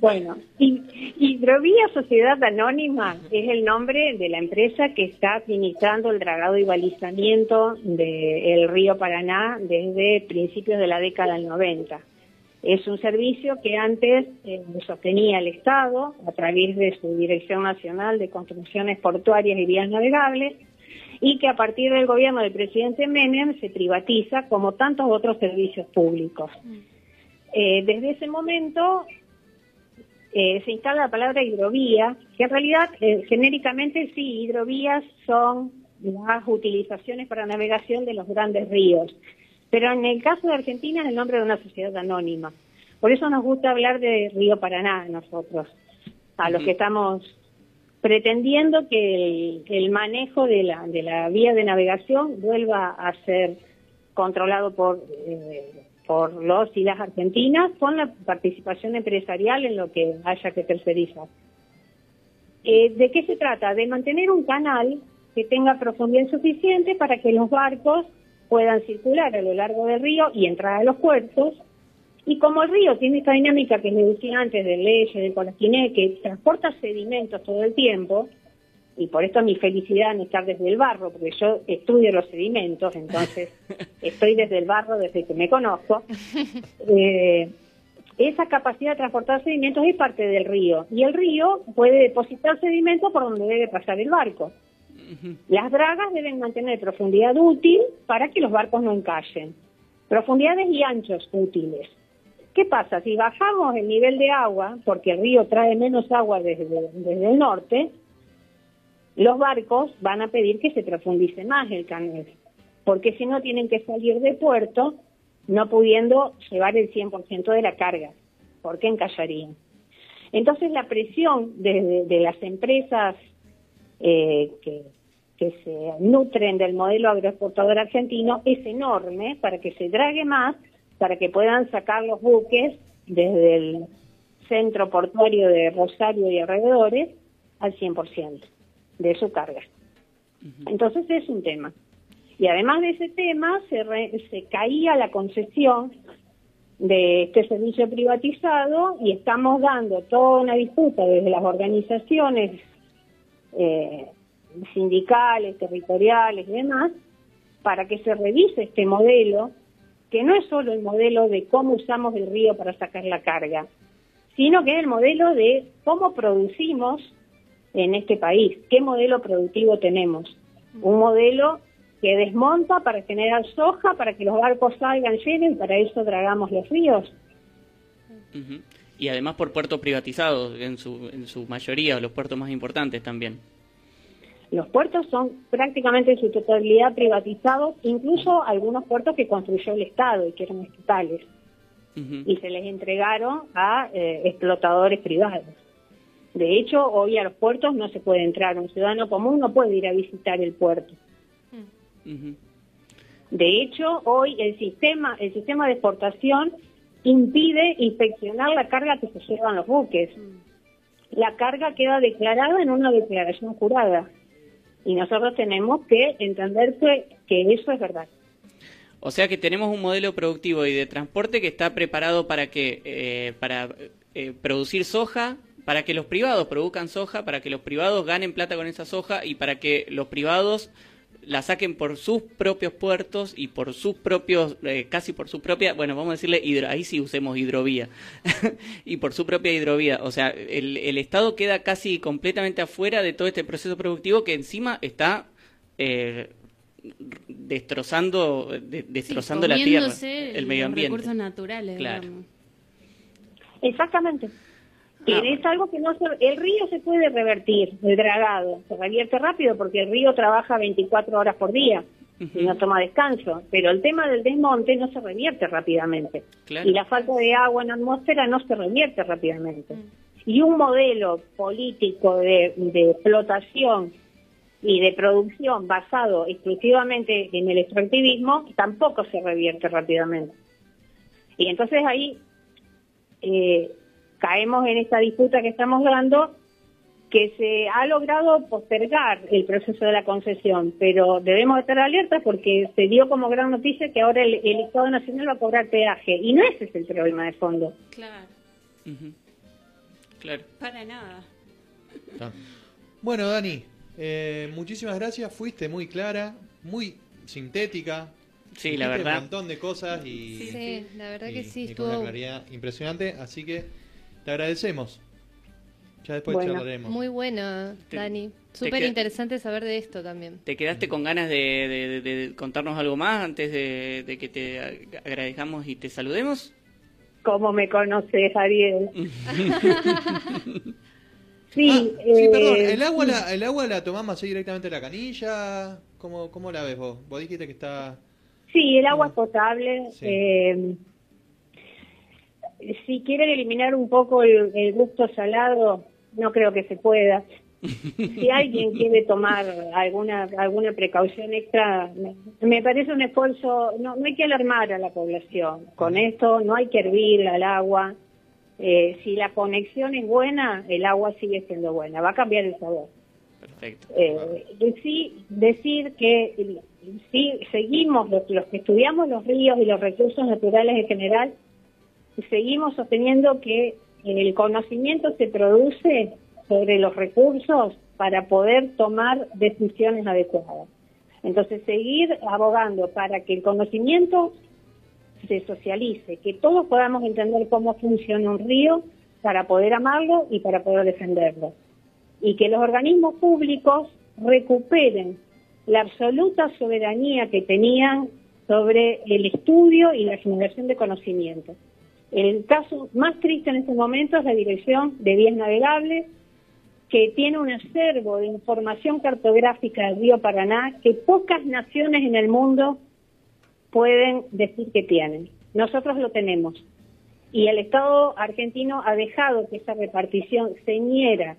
Bueno, Hi- Hidrovía Sociedad Anónima es el nombre de la empresa que está administrando el dragado y balizamiento del río Paraná desde principios de la década del 90. Es un servicio que antes eh, sostenía el Estado a través de su Dirección Nacional de Construcciones Portuarias y Vías Navegables y que a partir del gobierno del presidente Menem se privatiza como tantos otros servicios públicos. Eh, desde ese momento eh, se instala la palabra hidrovía, que en realidad genéricamente sí, hidrovías son las utilizaciones para navegación de los grandes ríos, pero en el caso de Argentina es el nombre de una sociedad anónima. Por eso nos gusta hablar de Río Paraná a nosotros, a los que estamos pretendiendo que el, el manejo de la, de la vía de navegación vuelva a ser controlado por, eh, por los y las argentinas con la participación empresarial en lo que haya que tercerizar. Eh, ¿De qué se trata? De mantener un canal que tenga profundidad suficiente para que los barcos puedan circular a lo largo del río y entrar a los puertos. Y como el río tiene esta dinámica que les decía antes del Leche, del Colaquiné, que transporta sedimentos todo el tiempo, y por esto mi felicidad en estar desde el barro, porque yo estudio los sedimentos, entonces estoy desde el barro desde que me conozco. Eh, esa capacidad de transportar sedimentos es parte del río, y el río puede depositar sedimentos por donde debe pasar el barco. Las dragas deben mantener profundidad útil para que los barcos no encallen. Profundidades y anchos útiles. ¿Qué pasa? Si bajamos el nivel de agua, porque el río trae menos agua desde, el norte, los barcos van a pedir que se profundice más el canal, porque si no tienen que salir de puerto no pudiendo llevar el 100% de la carga, porque encallarían. Entonces la presión de, de las empresas eh, que, que se nutren del modelo agroexportador argentino es enorme para que se drague más, para que puedan sacar los buques desde el centro portuario de Rosario y alrededores al 100% de su carga. Entonces es un tema. Y además de ese tema, se, re- se caía la concesión de este servicio privatizado y estamos dando toda una disputa desde las organizaciones eh, sindicales, territoriales y demás, para que se revise este modelo, que no es solo el modelo de cómo usamos el río para sacar la carga, sino que es el modelo de cómo producimos en este país, qué modelo productivo tenemos. Un modelo que desmonta para generar soja, para que los barcos salgan llenos y para eso dragamos los ríos. Ujú. Y además por puertos privatizados, en su, en su mayoría, los puertos más importantes también. Los puertos son prácticamente en su totalidad privatizados, incluso algunos puertos que construyó el Estado y que eran estatales, y se les entregaron a eh, explotadores privados. De hecho, hoy a los puertos no se puede entrar, un ciudadano común no puede ir a visitar el puerto. De hecho, hoy el sistema, el sistema de exportación impide inspeccionar la carga que se llevan los buques. La carga queda declarada en una declaración jurada. Y nosotros tenemos que entender que, que eso es verdad. O sea que tenemos un modelo productivo y de transporte que está preparado para que eh, para eh, producir soja, para que los privados produzcan soja, para que los privados ganen plata con esa soja y para que los privados la saquen por sus propios puertos y por sus propios, eh, casi por su propia, bueno, vamos a decirle, hidro, ahí sí usemos hidrovía, y por su propia hidrovía. O sea, el, el Estado queda casi completamente afuera de todo este proceso productivo que encima está eh, destrozando, de- destrozando la tierra, el medio los ambiente. recursos naturales. Claro. digamos. Exactamente. Ah, es algo que no se, el río se puede revertir, el dragado, se revierte rápido porque el río trabaja 24 horas por día y no toma descanso, pero el tema del desmonte no se revierte rápidamente Claro. y la falta de agua en la atmósfera no se revierte rápidamente. Y un modelo político de, de explotación y de producción basado exclusivamente en el extractivismo tampoco se revierte rápidamente. Y entonces ahí eh, caemos en esta disputa que estamos dando, que se ha logrado postergar el proceso de la concesión, pero debemos estar alertas porque se dio como gran noticia que ahora el, el Estado Nacional va a cobrar peaje, y no ese es el problema de fondo. Claro, Ujú. Claro. para nada. Bueno, Dani, eh, muchísimas gracias. Fuiste muy clara, muy sintética. Sí, la verdad. Un montón de cosas y, Sí, la verdad que sí, y con una estuvo claridad impresionante. Así que te agradecemos. Ya después Bueno, charlaremos. muy bueno, Te- Dani. Súper interesante saber de esto también. ¿Te quedaste con ganas de, de- de- de contarnos algo más antes de, de que te ag- agradezcamos y te saludemos? ¿Cómo me conoces, Ariel? sí, Ah, sí, eh, perdón. ¿El agua, la, ¿El agua la tomamos así directamente de la canilla? ¿Cómo, ¿Cómo la ves vos? Vos dijiste que está... Sí, el agua es potable. Sí. eh, si quieren eliminar un poco el, el gusto salado, no creo que se pueda. Si alguien quiere tomar alguna alguna precaución extra, me, me parece un esfuerzo. No, no hay que alarmar a la población con esto, no hay que hervir al agua. Eh, si la conexión es buena, el agua sigue siendo buena, va a cambiar el sabor. Perfecto. Eh, sí, decir que sí, seguimos, los, los que estudiamos los ríos y los recursos naturales en general, seguimos sosteniendo que el conocimiento se produce sobre los recursos para poder tomar decisiones adecuadas. Entonces, seguir abogando para que el conocimiento se socialice, que todos podamos entender cómo funciona un río para poder amarlo y para poder defenderlo y que los organismos públicos recuperen la absoluta soberanía que tenían sobre el estudio y la generación de conocimiento. El caso más triste en este momento es la Dirección de Vías Navegables, que tiene un acervo de información cartográfica del río Paraná que pocas naciones en el mundo pueden decir que tienen. Nosotros lo tenemos. Y el Estado argentino ha dejado que esa repartición señera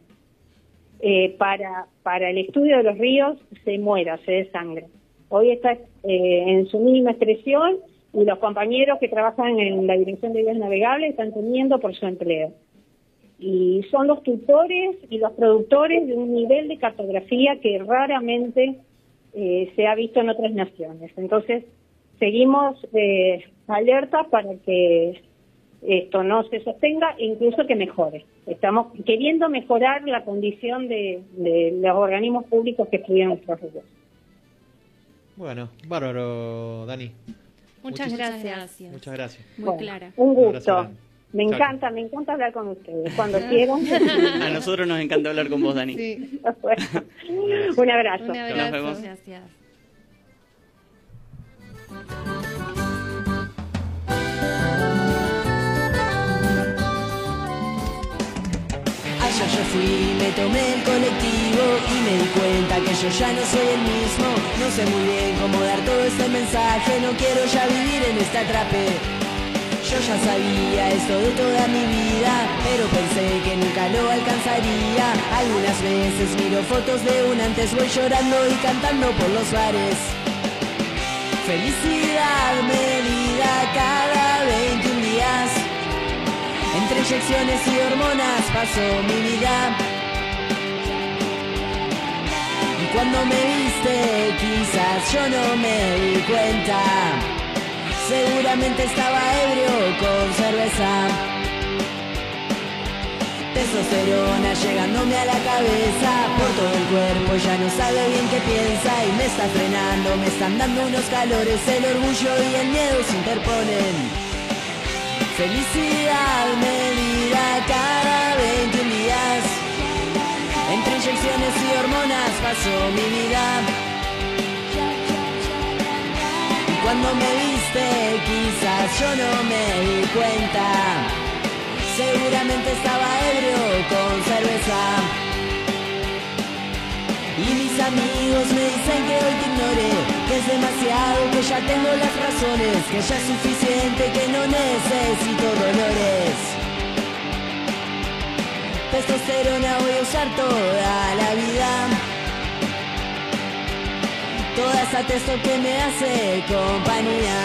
eh, para, para el estudio de los ríos se muera, se desangre. Hoy está eh, en su mínima expresión y los compañeros que trabajan en la Dirección de Vías Navegables están temiendo por su empleo. Y son los tutores y los productores de un nivel de cartografía que raramente eh, se ha visto en otras naciones. Entonces, seguimos eh, alerta para que esto no se sostenga e incluso que mejore. Estamos queriendo mejorar la condición de, de los organismos públicos que estudian nuestros ríos. Bueno, bárbaro, Dani. Muchas gracias. Muchas gracias. Muy Bueno, clara. Un gusto. Me encanta, me encanta hablar con ustedes. Cuando quieran. A nosotros nos encanta hablar con vos, Dani. Sí, Bueno, un abrazo. un abrazo. vemos. Gracias. Yo fui, me tomé el colectivo y me di cuenta que yo ya no soy el mismo. No sé muy bien cómo dar todo este mensaje, no quiero ya vivir en este atrape. Yo ya sabía esto de toda mi vida, pero pensé que nunca lo alcanzaría. Algunas veces miro fotos de un antes, voy llorando y cantando por los bares. Felicidad medida inyecciones y hormonas pasó mi vida. Y cuando me viste, quizás yo no me di cuenta. Seguramente estaba ebrio con cerveza. Testosterona llegándome a la cabeza Por todo el cuerpo ya no sabe bien qué piensa Y me está frenando, me están dando unos calores El orgullo y el miedo se interponen Felicidad medida cada 21 días. Entre inyecciones y hormonas pasó mi vida. Y cuando me viste quizás yo no me di cuenta. Seguramente estaba ebrio con cerveza. Y mis amigos me dicen que hoy te ignore, que es demasiado, que ya tengo las razones, que ya es suficiente, que no necesito dolores. Testosterona voy a usar toda la vida. Toda esa testo que me hace compañía.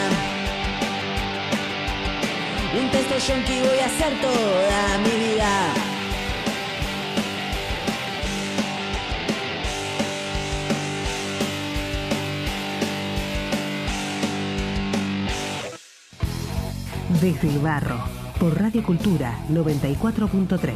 Un testo yonki voy a hacer toda mi vida. Desde el barro, por Radio Cultura 94.3.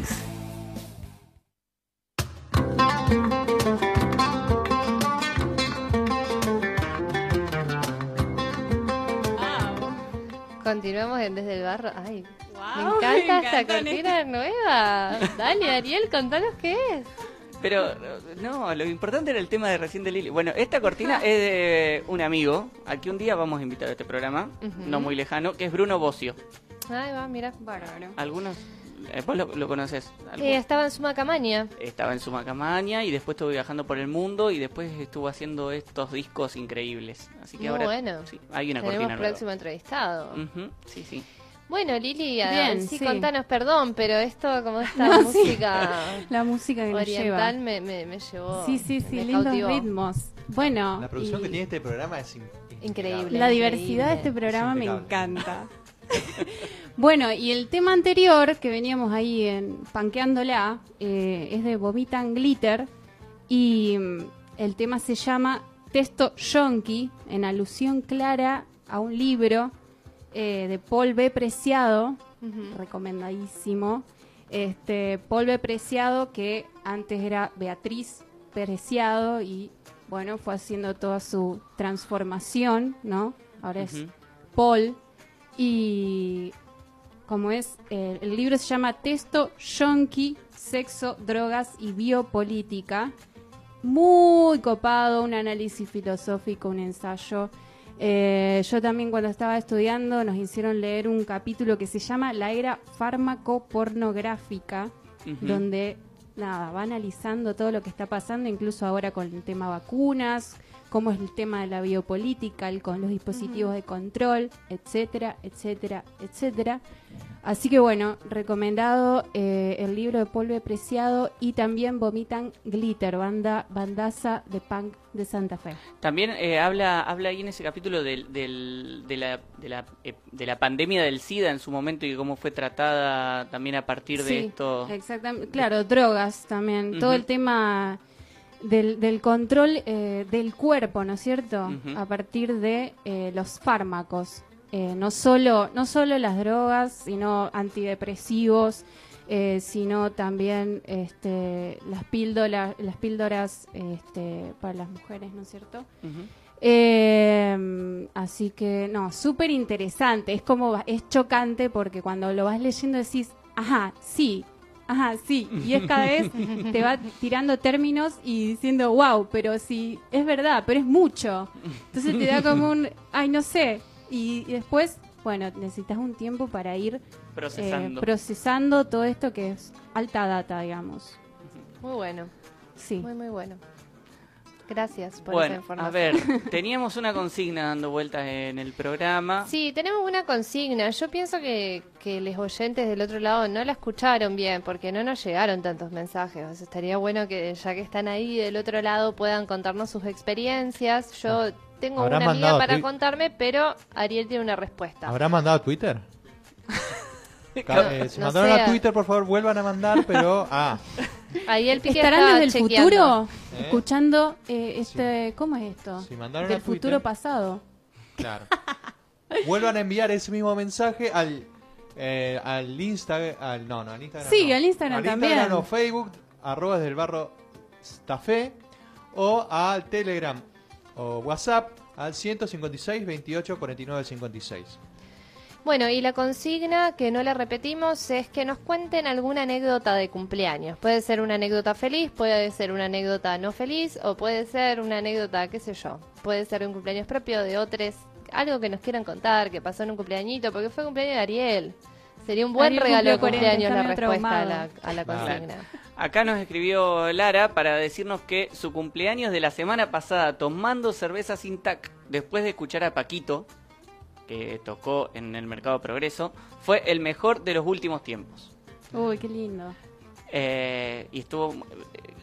Continuamos en Desde el Barro. Ay, me Guau, encanta me esta cortina nueva. Dale, Ariel, contanos qué es. Pero no, lo importante era el tema de recién de Lili. Bueno, esta cortina es de un amigo, a que un día vamos a invitar a este programa, no muy lejano, que es Bruno Bocio. Ay, va, mira. Bárbaro. Algunos, eh, vos lo, lo conoces. Eh, estaba en Sumacamaña. Estaba en Sumacamaña y después estuvo viajando por el mundo y después estuvo haciendo estos discos increíbles. Así que Muy ahora bueno. sí, hay una Tenemos cortina nueva. próximo entrevistado. Ujú, sí, sí. Bueno, Lili, a- Bien, sí, sí. contanos, perdón, pero esto, como esta No, sí. música La música que nos lleva. oriental me, me, me llevó. Sí, sí, sí, me lindos cautivó. ritmos. Bueno, La producción y que tiene este programa es in- Increíble. la increíble. diversidad de este programa me impecable. encanta. bueno, y el tema anterior que veníamos ahí en Panqueándola eh, es de Vomitan Glitter y mm, el tema se llama Testo Yonki, en alusión clara a un libro eh, de Paul B. Preciado, recomendadísimo. Este, Paul B. Preciado, que antes era Beatriz Preciado y bueno, fue haciendo toda su transformación, ¿no? Ahora es. Paul. Y como es, eh, el libro se llama Testo, Yonki, Sexo, Drogas y Biopolítica. Muy copado, un análisis filosófico, un ensayo. Eh, yo también cuando estaba estudiando nos hicieron leer un capítulo que se llama La era fármaco-pornográfica, Ujú. donde nada, va analizando todo lo que está pasando, incluso ahora con el tema vacunas, cómo es el tema de la biopolítica, el- con los dispositivos de control, etcétera, etcétera, etcétera. Así que bueno, recomendado eh, el libro de B. Preciado y también Vomitan Glitter, banda bandaza de punk de Santa Fe. También eh, habla habla ahí en ese capítulo del, del- de, la, de, la, eh, de la pandemia del SIDA en su momento y cómo fue tratada también a partir de Sí, esto. Exactamente, claro, drogas también, todo el tema del, del control eh, del cuerpo, ¿no es cierto? A partir de eh, los fármacos, Eh, no solo no solo las drogas, sino antidepresivos, eh, sino también este, las píldoras, las píldoras este, para las mujeres, ¿no es cierto? Eh, así que, no, súper interesante. Es como, es chocante porque cuando lo vas leyendo decís, ajá, sí, ajá, sí. Y es cada vez te va tirando términos y diciendo, wow, pero sí, es verdad, pero es mucho. Entonces te da como un, ay, no sé. Y, y después, bueno, necesitas un tiempo para ir eh, Procesando. procesando todo esto que es alta data, digamos. Muy bueno, Sí. muy, muy bueno. Gracias por esa Bueno, información. a ver, teníamos una consigna dando vueltas en el programa. Sí, tenemos una consigna. Yo pienso que, que los oyentes del otro lado no la escucharon bien porque no nos llegaron tantos mensajes. O sea, estaría bueno que ya que están ahí del otro lado puedan contarnos sus experiencias. Yo tengo ¿Habrán una mandado para contarme, pero Ariel tiene una respuesta. ¿Habrá mandado a Twitter? Eh, si no mandaron sea. a Twitter, por favor, vuelvan a mandar, pero... Ah, Ahí el pique ¿Estarán está los del chequeando. futuro ¿Eh? escuchando eh, este, ¿cómo es esto? si mandaron Del a Twitter... futuro pasado. Claro. Vuelvan a enviar ese mismo mensaje al eh, al Instagram, al, no, no, al Instagram. Sí, no. al Instagram también. Instagram o Facebook, arroba desde el barro Stafé, o al Telegram o WhatsApp al 156 28 49 56. Bueno, y la consigna, que no la repetimos, es que nos cuenten alguna anécdota de cumpleaños. Puede ser una anécdota feliz, puede ser una anécdota no feliz, o puede ser una anécdota, qué sé yo, puede ser un cumpleaños propio de otros, algo que nos quieran contar, que pasó en un cumpleañito, porque fue cumpleaños de Ariel. Sería un buen Ariel regalo de cumplió 40, cumpleaños la respuesta a la, a la consigna. Acá nos escribió Lara para decirnos que su cumpleaños de la semana pasada tomando cerveza sin tac, después de escuchar a Paquito, que tocó en el Mercado Progreso, fue el mejor de los últimos tiempos. Uy, qué lindo. Eh, y estuvo...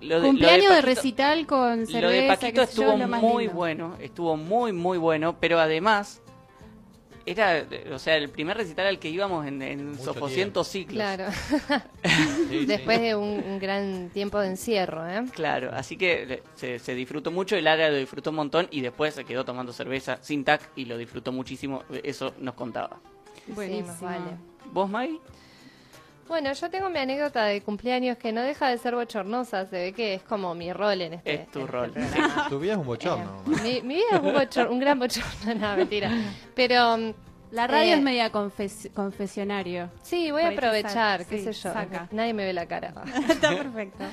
Lo de, Cumpleaños lo de, recital con cerveza. Lo de Paquito yo, estuvo lo muy lindo. bueno, estuvo muy muy bueno, pero además era, o sea, el primer recital al que íbamos en, en Sofocientos ciclos. Claro, Sí, después sí. de un, un gran tiempo de encierro, ¿eh? Claro, así que se, se disfrutó mucho, y Lara lo disfrutó un montón y después se quedó tomando cerveza sin tac y lo disfrutó muchísimo, eso nos contaba. Buenísimo. Sí, vale. ¿Vos, Mai? Bueno, yo tengo mi anécdota de cumpleaños que no deja de ser bochornosa, se ve que es como mi rol en este Es tu en este rol. programa. Tu vida es un bochorno. Eh, mi, mi vida es un, bochor- un gran bochorno, no, mentira. Pero mm, La radio Eh, es media confes- confesionario. sí, voy a aprovechar, saca, qué sí, sé yo. saca. Nadie me ve la cara. Está perfecto.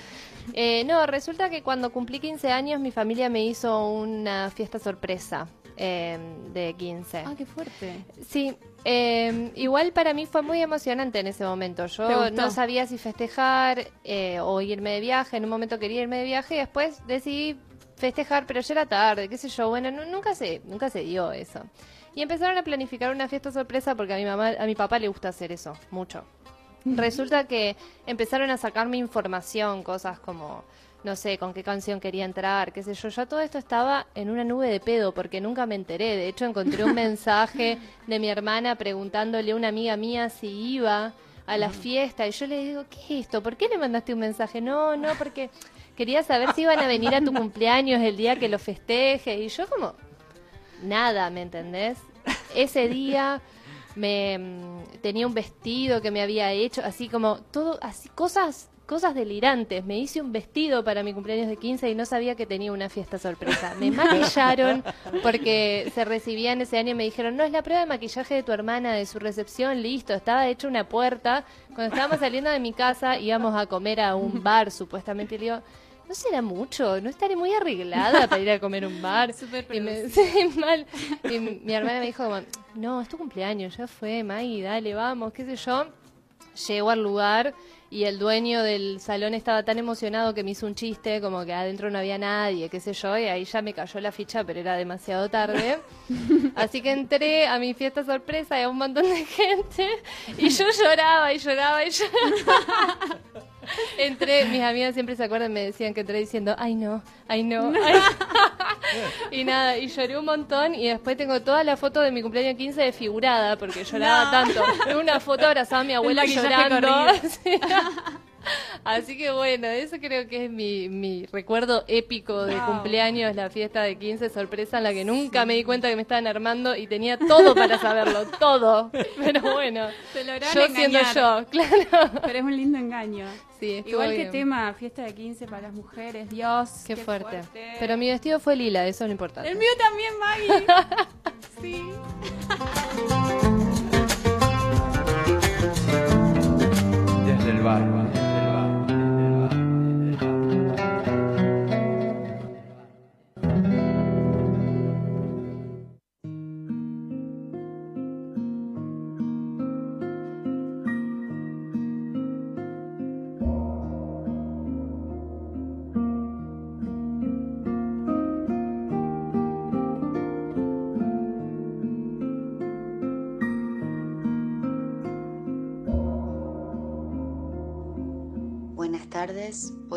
Eh, no, resulta que cuando cumplí 15 años mi familia me hizo una fiesta sorpresa eh, de 15. Ah, qué fuerte. Sí, eh, igual para mí fue muy emocionante en ese momento. ¿Te Yo no sabía si festejar eh, o irme de viaje. En un momento quería irme de viaje y después decidí festejar, pero ya era tarde, qué sé yo. Bueno, nu- nunca se, nunca se dio eso. Y empezaron a planificar una fiesta sorpresa porque a mi mamá, a mi papá le gusta hacer eso mucho. Resulta que empezaron a sacarme información, cosas como, no sé, con qué canción quería entrar, qué sé yo. Ya todo esto estaba en una nube de pedo porque nunca me enteré. De hecho, encontré un mensaje de mi hermana preguntándole a una amiga mía si iba a la fiesta. Y yo le digo, ¿qué es esto? ¿Por qué le mandaste un mensaje? No, no, porque quería saber si iban a venir a tu cumpleaños el día que lo festejes. Y yo como, nada, ¿me entendés? Ese día me mm, tenía un vestido que me había hecho, así como todo, así cosas, cosas delirantes. Me hice un vestido para mi cumpleaños de 15 y no sabía que tenía una fiesta sorpresa. Me maquillaron porque se recibían ese año y me dijeron, no, es la prueba de maquillaje de tu hermana, de su recepción, listo, estaba hecha una puerta. Cuando estábamos saliendo de mi casa íbamos a comer a un bar, supuestamente, y le digo, ¿no será mucho? ¿No estaré muy arreglada para ir a comer a un bar? Súper y me, sí, mal. Y mi, mi hermana me dijo, como, no, es tu cumpleaños, ya fue, Maggie, dale, vamos, qué sé yo. Llego al lugar y el dueño del salón estaba tan emocionado que me hizo un chiste, como que adentro no había nadie, qué sé yo, y ahí ya me cayó la ficha, pero era demasiado tarde. Así que entré a mi fiesta sorpresa y a un montón de gente, y yo lloraba y lloraba y lloraba. Entré, mis amigas siempre se acuerdan, me decían que entré diciendo, ay no, ay no, ay y nada, y lloré un montón y después tengo toda la foto de mi cumpleaños 15 desfigurada porque lloraba No. tanto. Tengo una foto abrazada a mi abuela llorando. Así que bueno, eso creo que es mi, mi recuerdo épico de Wow. cumpleaños, la fiesta de 15 sorpresa en la que nunca me di cuenta que me estaban armando y tenía todo para saberlo, todo. Pero bueno, lograron yo siendo yo, claro. Pero es un lindo engaño. Sí, Igual que bien. tema, fiesta de 15 para las mujeres, Dios. Qué, fuerte. Pero mi vestido fue lila, eso es lo importante. El mío también, Maggie. sí. Desde el bar. Desde el bar.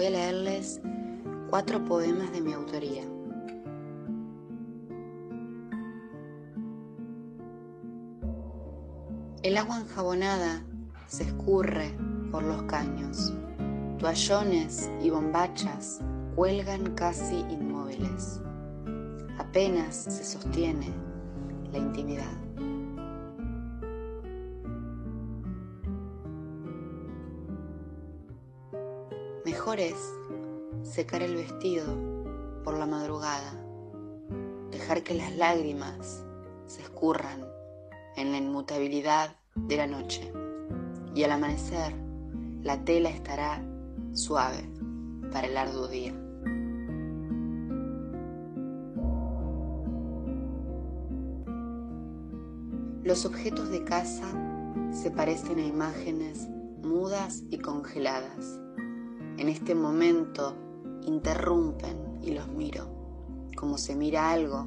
Leerles cuatro poemas de mi autoría. El agua enjabonada se escurre por los caños. Toallones y bombachas cuelgan casi inmóviles. Apenas se sostiene la intimidad. Mejor es secar el vestido por la madrugada, dejar que las lágrimas se escurran en la inmutabilidad de la noche y al amanecer la tela estará suave para el arduo día. Los objetos de casa se parecen a imágenes mudas y congeladas. En este momento interrumpen y los miro, como se mira algo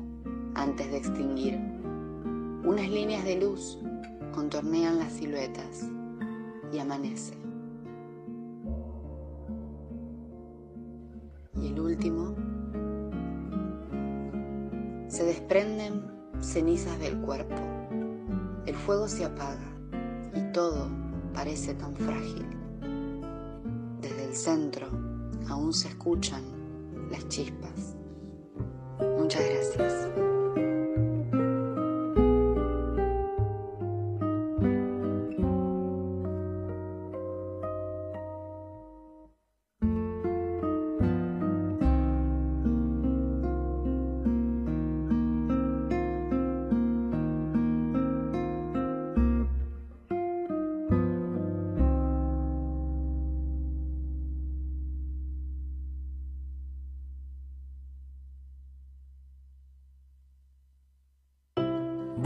antes de extinguir. Unas líneas de luz contornean las siluetas y amanece. Y el último, se desprenden cenizas del cuerpo. El fuego se apaga y todo parece tan frágil. Desde el centro aún se escuchan las chispas. Muchas gracias.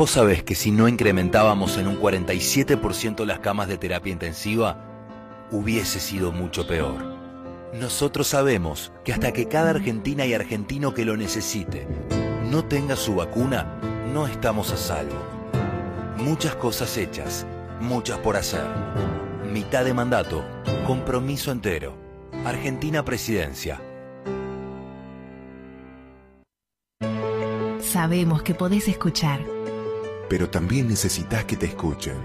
Vos sabés que si no incrementábamos en un 47% las camas de terapia intensiva, hubiese sido mucho peor. Nosotros sabemos que hasta que cada argentina y argentino que lo necesite no tenga su vacuna, no estamos a salvo. Muchas cosas hechas, muchas por hacer. Mitad de mandato, compromiso entero. Argentina Presidencia. Sabemos que podés escuchar. Pero también necesitas que te escuchen.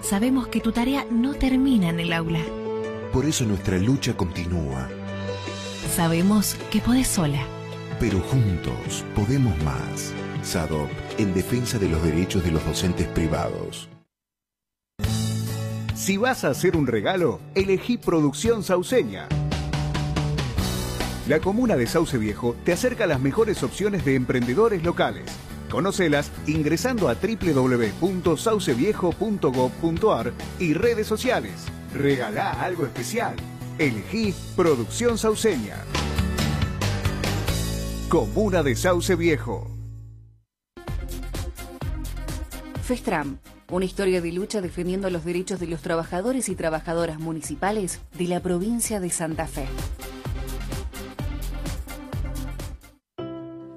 Sabemos que tu tarea no termina en el aula. Por eso nuestra lucha continúa. Sabemos que podés sola. Pero juntos podemos más. SADOP en defensa de los derechos de los docentes privados. Si vas a hacer un regalo, elegí Producción Sauceña. La comuna de Sauce Viejo te acerca a las mejores opciones de emprendedores locales. Conocelas ingresando a www.sauceviejo.gov.ar y redes sociales. Regalá algo especial. Elegí Producción Sauceña. Comuna de Sauce Viejo. Festram, una historia de lucha defendiendo los derechos de los trabajadores y trabajadoras municipales de la provincia de Santa Fe.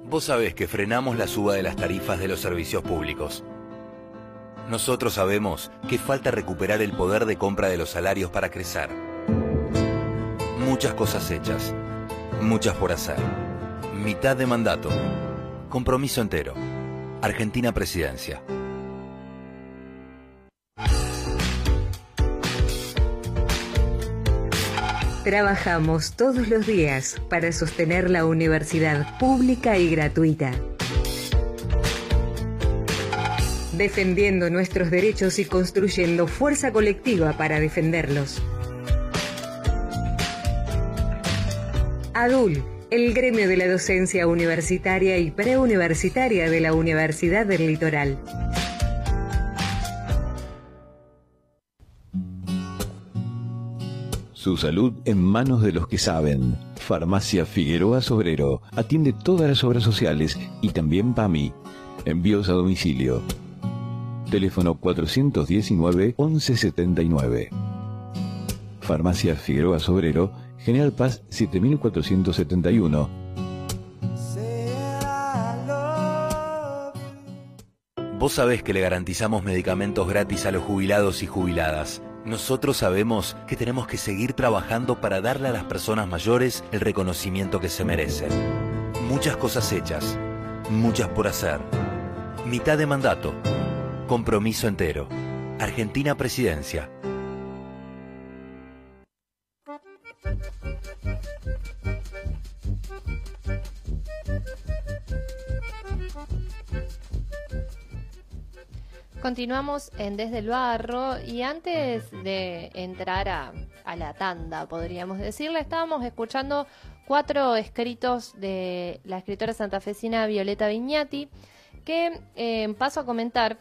Vos sabés que frenamos la suba de las tarifas de los servicios públicos. Nosotros sabemos que falta recuperar el poder de compra de los salarios para crecer. Muchas cosas hechas, muchas por hacer. Mitad de mandato, compromiso entero. Argentina Presidencia. Trabajamos todos los días para sostener la universidad pública y gratuita. Defendiendo nuestros derechos y construyendo fuerza colectiva para defenderlos. ADUL, el gremio de la docencia universitaria y preuniversitaria de la Universidad del Litoral. Su salud en manos de los que saben. Farmacia Figueroa Sobrero atiende todas las obras sociales y también PAMI. Envíos a domicilio. Teléfono 419-1179. Farmacia Figueroa Sobrero, General Paz 7471. Vos sabés que le garantizamos medicamentos gratis a los jubilados y jubiladas. Nosotros sabemos que tenemos que seguir trabajando para darle a las personas mayores el reconocimiento que se merecen. Muchas cosas hechas, muchas por hacer. Mitad de mandato, compromiso entero. Argentina Presidencia. Continuamos en Desde el Barro y antes de entrar a, a la tanda, podríamos decirle, estábamos escuchando cuatro escritos de la escritora santafesina Violeta Viñati, que eh, paso a comentar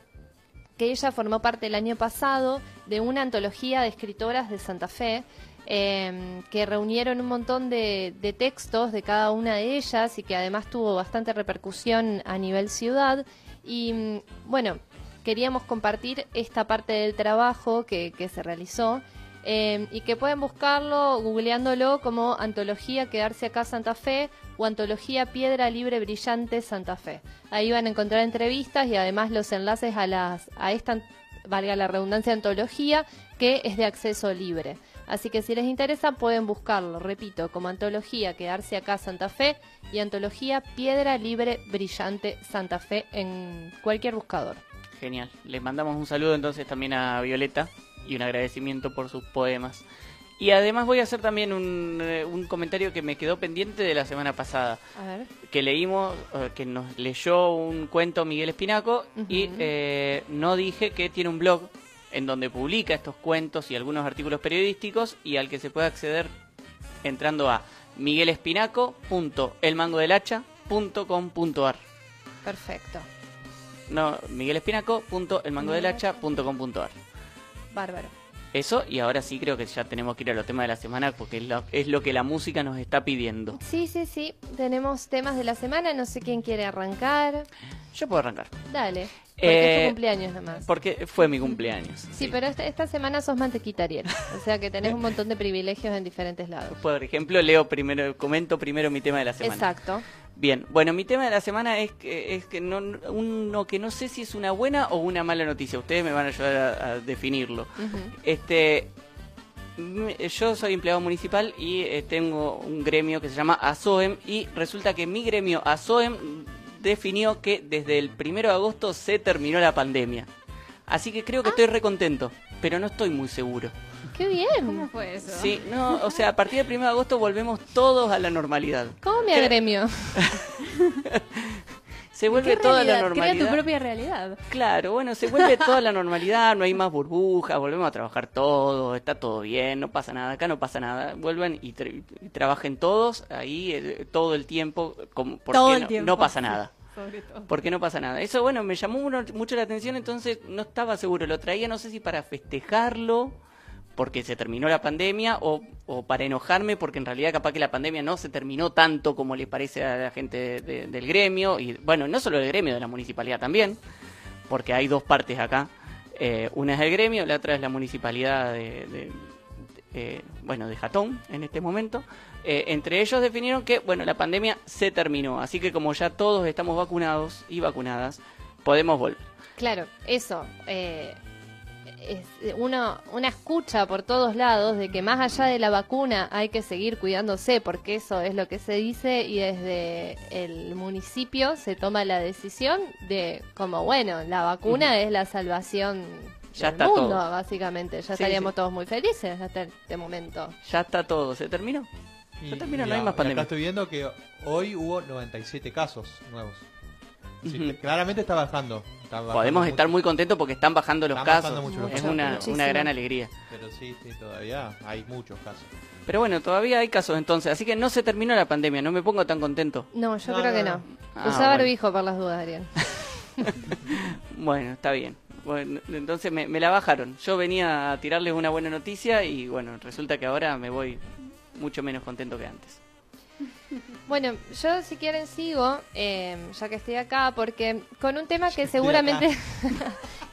que ella formó parte el año pasado de una antología de escritoras de Santa Fe, eh, que reunieron un montón de, de textos de cada una de ellas y que además tuvo bastante repercusión a nivel ciudad. Y mm, bueno, queríamos compartir esta parte del trabajo que, se realizó eh, y que pueden buscarlo googleándolo como Antología Quedarse acá Santa Fe o Antología Piedra Libre Brillante Santa Fe. Ahí van a encontrar entrevistas y además los enlaces a, las, a esta, valga la redundancia, antología que es de acceso libre. Así que si les interesa pueden buscarlo, repito, como Antología Quedarse acá Santa Fe y Antología Piedra Libre Brillante Santa Fe en cualquier buscador. Genial. Les mandamos un saludo entonces también a Violeta y un agradecimiento por sus poemas. Y además voy a hacer también un, eh, un comentario que me quedó pendiente de la semana pasada. A ver. Que leímos, que nos leyó un cuento Miguel Espinaco y eh, no dije que tiene un blog en donde publica estos cuentos y algunos artículos periodísticos y al que se puede acceder entrando a miguelespinaco.elmangodelacha.com.ar Perfecto. No, miguelespinaco.elmangodelacha.com.ar Bárbaro. Eso, y ahora sí creo que ya tenemos que ir a los temas de la semana porque es lo, es lo que la música nos está pidiendo. Sí, sí, sí. Tenemos temas de la semana. No sé quién quiere arrancar. Yo puedo arrancar. Dale. Porque es Eh, tu cumpleaños nomás. Porque fue mi cumpleaños. Sí, pero esta, esta semana sos mantequita, Ariel. O sea que tenés un montón de privilegios en diferentes lados. Por ejemplo, leo primero, comento primero mi tema de la semana. Exacto. Bien, bueno, mi tema de la semana es que, es que no, uno que no sé si es una buena o una mala noticia. Ustedes me van a ayudar a, a definirlo. Este, yo soy empleado municipal y eh, tengo un gremio que se llama ASOEM y resulta que mi gremio ASOEM definió que desde el primero de agosto se terminó la pandemia. Así que creo que estoy recontento, pero no estoy muy seguro. ¡Qué bien! ¿Cómo fue eso? Sí, no, o sea, a partir del primero de agosto volvemos todos a la normalidad. ¿Cómo me agremio? Se vuelve ¿Qué toda la realidad? Crea normalidad. tu propia realidad. Claro, bueno, se vuelve toda la normalidad, no hay más burbujas, volvemos a trabajar todos, está todo bien, no pasa nada, acá no pasa nada. Vuelven y, tra- y trabajen todos ahí eh, todo el tiempo, como, porque Todo el no, tiempo, no pasa nada. Sobre todo. Porque no pasa nada. Eso, bueno, me llamó uno- mucho la atención, entonces no estaba seguro. Lo traía, no sé si para festejarlo, porque se terminó la pandemia, o, o para enojarme, porque en realidad capaz que la pandemia no se terminó tanto como le parece a la gente de- de- del gremio. Y bueno, no solo del gremio, de la municipalidad también, porque hay dos partes acá. Eh, una es el gremio, la otra es la municipalidad de, eh, bueno, de Jatón en este momento. Eh, entre ellos definieron que, bueno, la pandemia se terminó, así que como ya todos estamos vacunados y vacunadas, podemos volver. Claro, eso. Es uno, una escucha por todos lados de que más allá de la vacuna hay que seguir cuidándose, porque eso es lo que se dice y desde el municipio se toma la decisión de, como bueno, la vacuna es la salvación Ya del está mundo, todo. básicamente. Ya Sí, estaríamos sí. todos muy felices hasta este momento. Ya está todo, se terminó. Y, Ya terminó, y no hay más pandemia. Acá estoy viendo que hoy hubo 97 casos nuevos. Sí, claramente está bajando. está bajando Podemos mucho. estar muy contentos porque están bajando los Están casos. bajando mucho los es casos. una, gran alegría. Pero sí, sí, todavía hay muchos casos. Pero bueno, todavía hay casos entonces, así que no se terminó la pandemia, no me pongo tan contento. No, yo No, creo no, que no. no. Ah, bueno. barbijo por las dudas, Ariel. Bueno, está bien. Bueno, entonces me, me la bajaron. Yo venía a tirarles una buena noticia y bueno, resulta que ahora me voy mucho menos contento que antes. Bueno, yo si quieren sigo, eh, ya que estoy acá, porque con un tema que seguramente...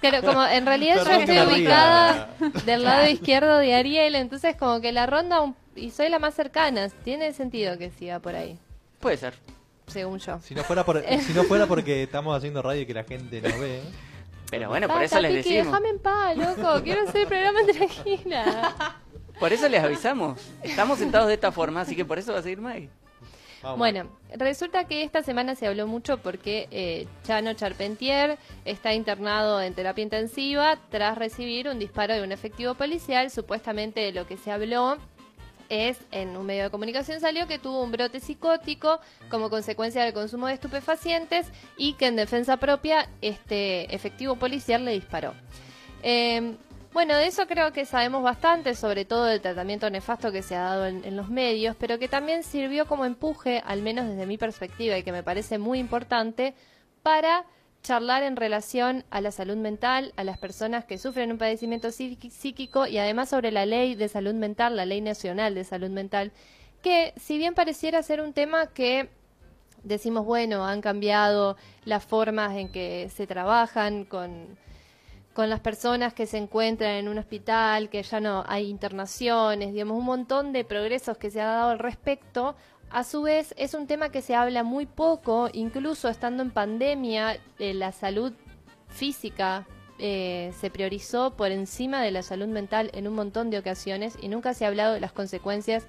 Claro, como en realidad yo estoy ubicada del lado izquierdo de Ariel, entonces como que la ronda, un- y soy la más cercana, tiene sentido que siga por ahí, Puede ser. según yo. Si no fuera, por, si no fuera porque estamos haciendo radio y que la gente nos ve. ¿eh? Pero bueno, por eso les decimos. déjame en paz, loco, quiero hacer el programa tranquila. Por eso les avisamos. Estamos sentados de esta forma, así que por eso va a seguir May. Bueno, resulta que esta semana se habló mucho porque eh, Chano Charpentier está internado en terapia intensiva tras recibir un disparo de un efectivo policial. Supuestamente lo que se habló es, en un medio de comunicación salió que tuvo un brote psicótico como consecuencia del consumo de estupefacientes y que en defensa propia este efectivo policial le disparó. Eh, bueno, de eso creo que sabemos bastante, sobre todo del tratamiento nefasto que se ha dado en, los medios, pero que también sirvió como empuje, al menos desde mi perspectiva, y que me parece muy importante, para charlar en relación a la salud mental, a las personas que sufren un padecimiento psíqui- psíquico y además sobre la ley de salud mental, la ley nacional de salud mental, que si bien pareciera ser un tema que decimos, bueno, han cambiado las formas en que se trabajan con, con las personas que se encuentran en un hospital, que ya no hay internaciones, digamos, un montón de progresos que se ha dado al respecto. A su vez, es un tema que se habla muy poco, incluso estando en pandemia, eh, la salud física eh, se priorizó por encima de la salud mental en un montón de ocasiones y nunca se ha hablado de las consecuencias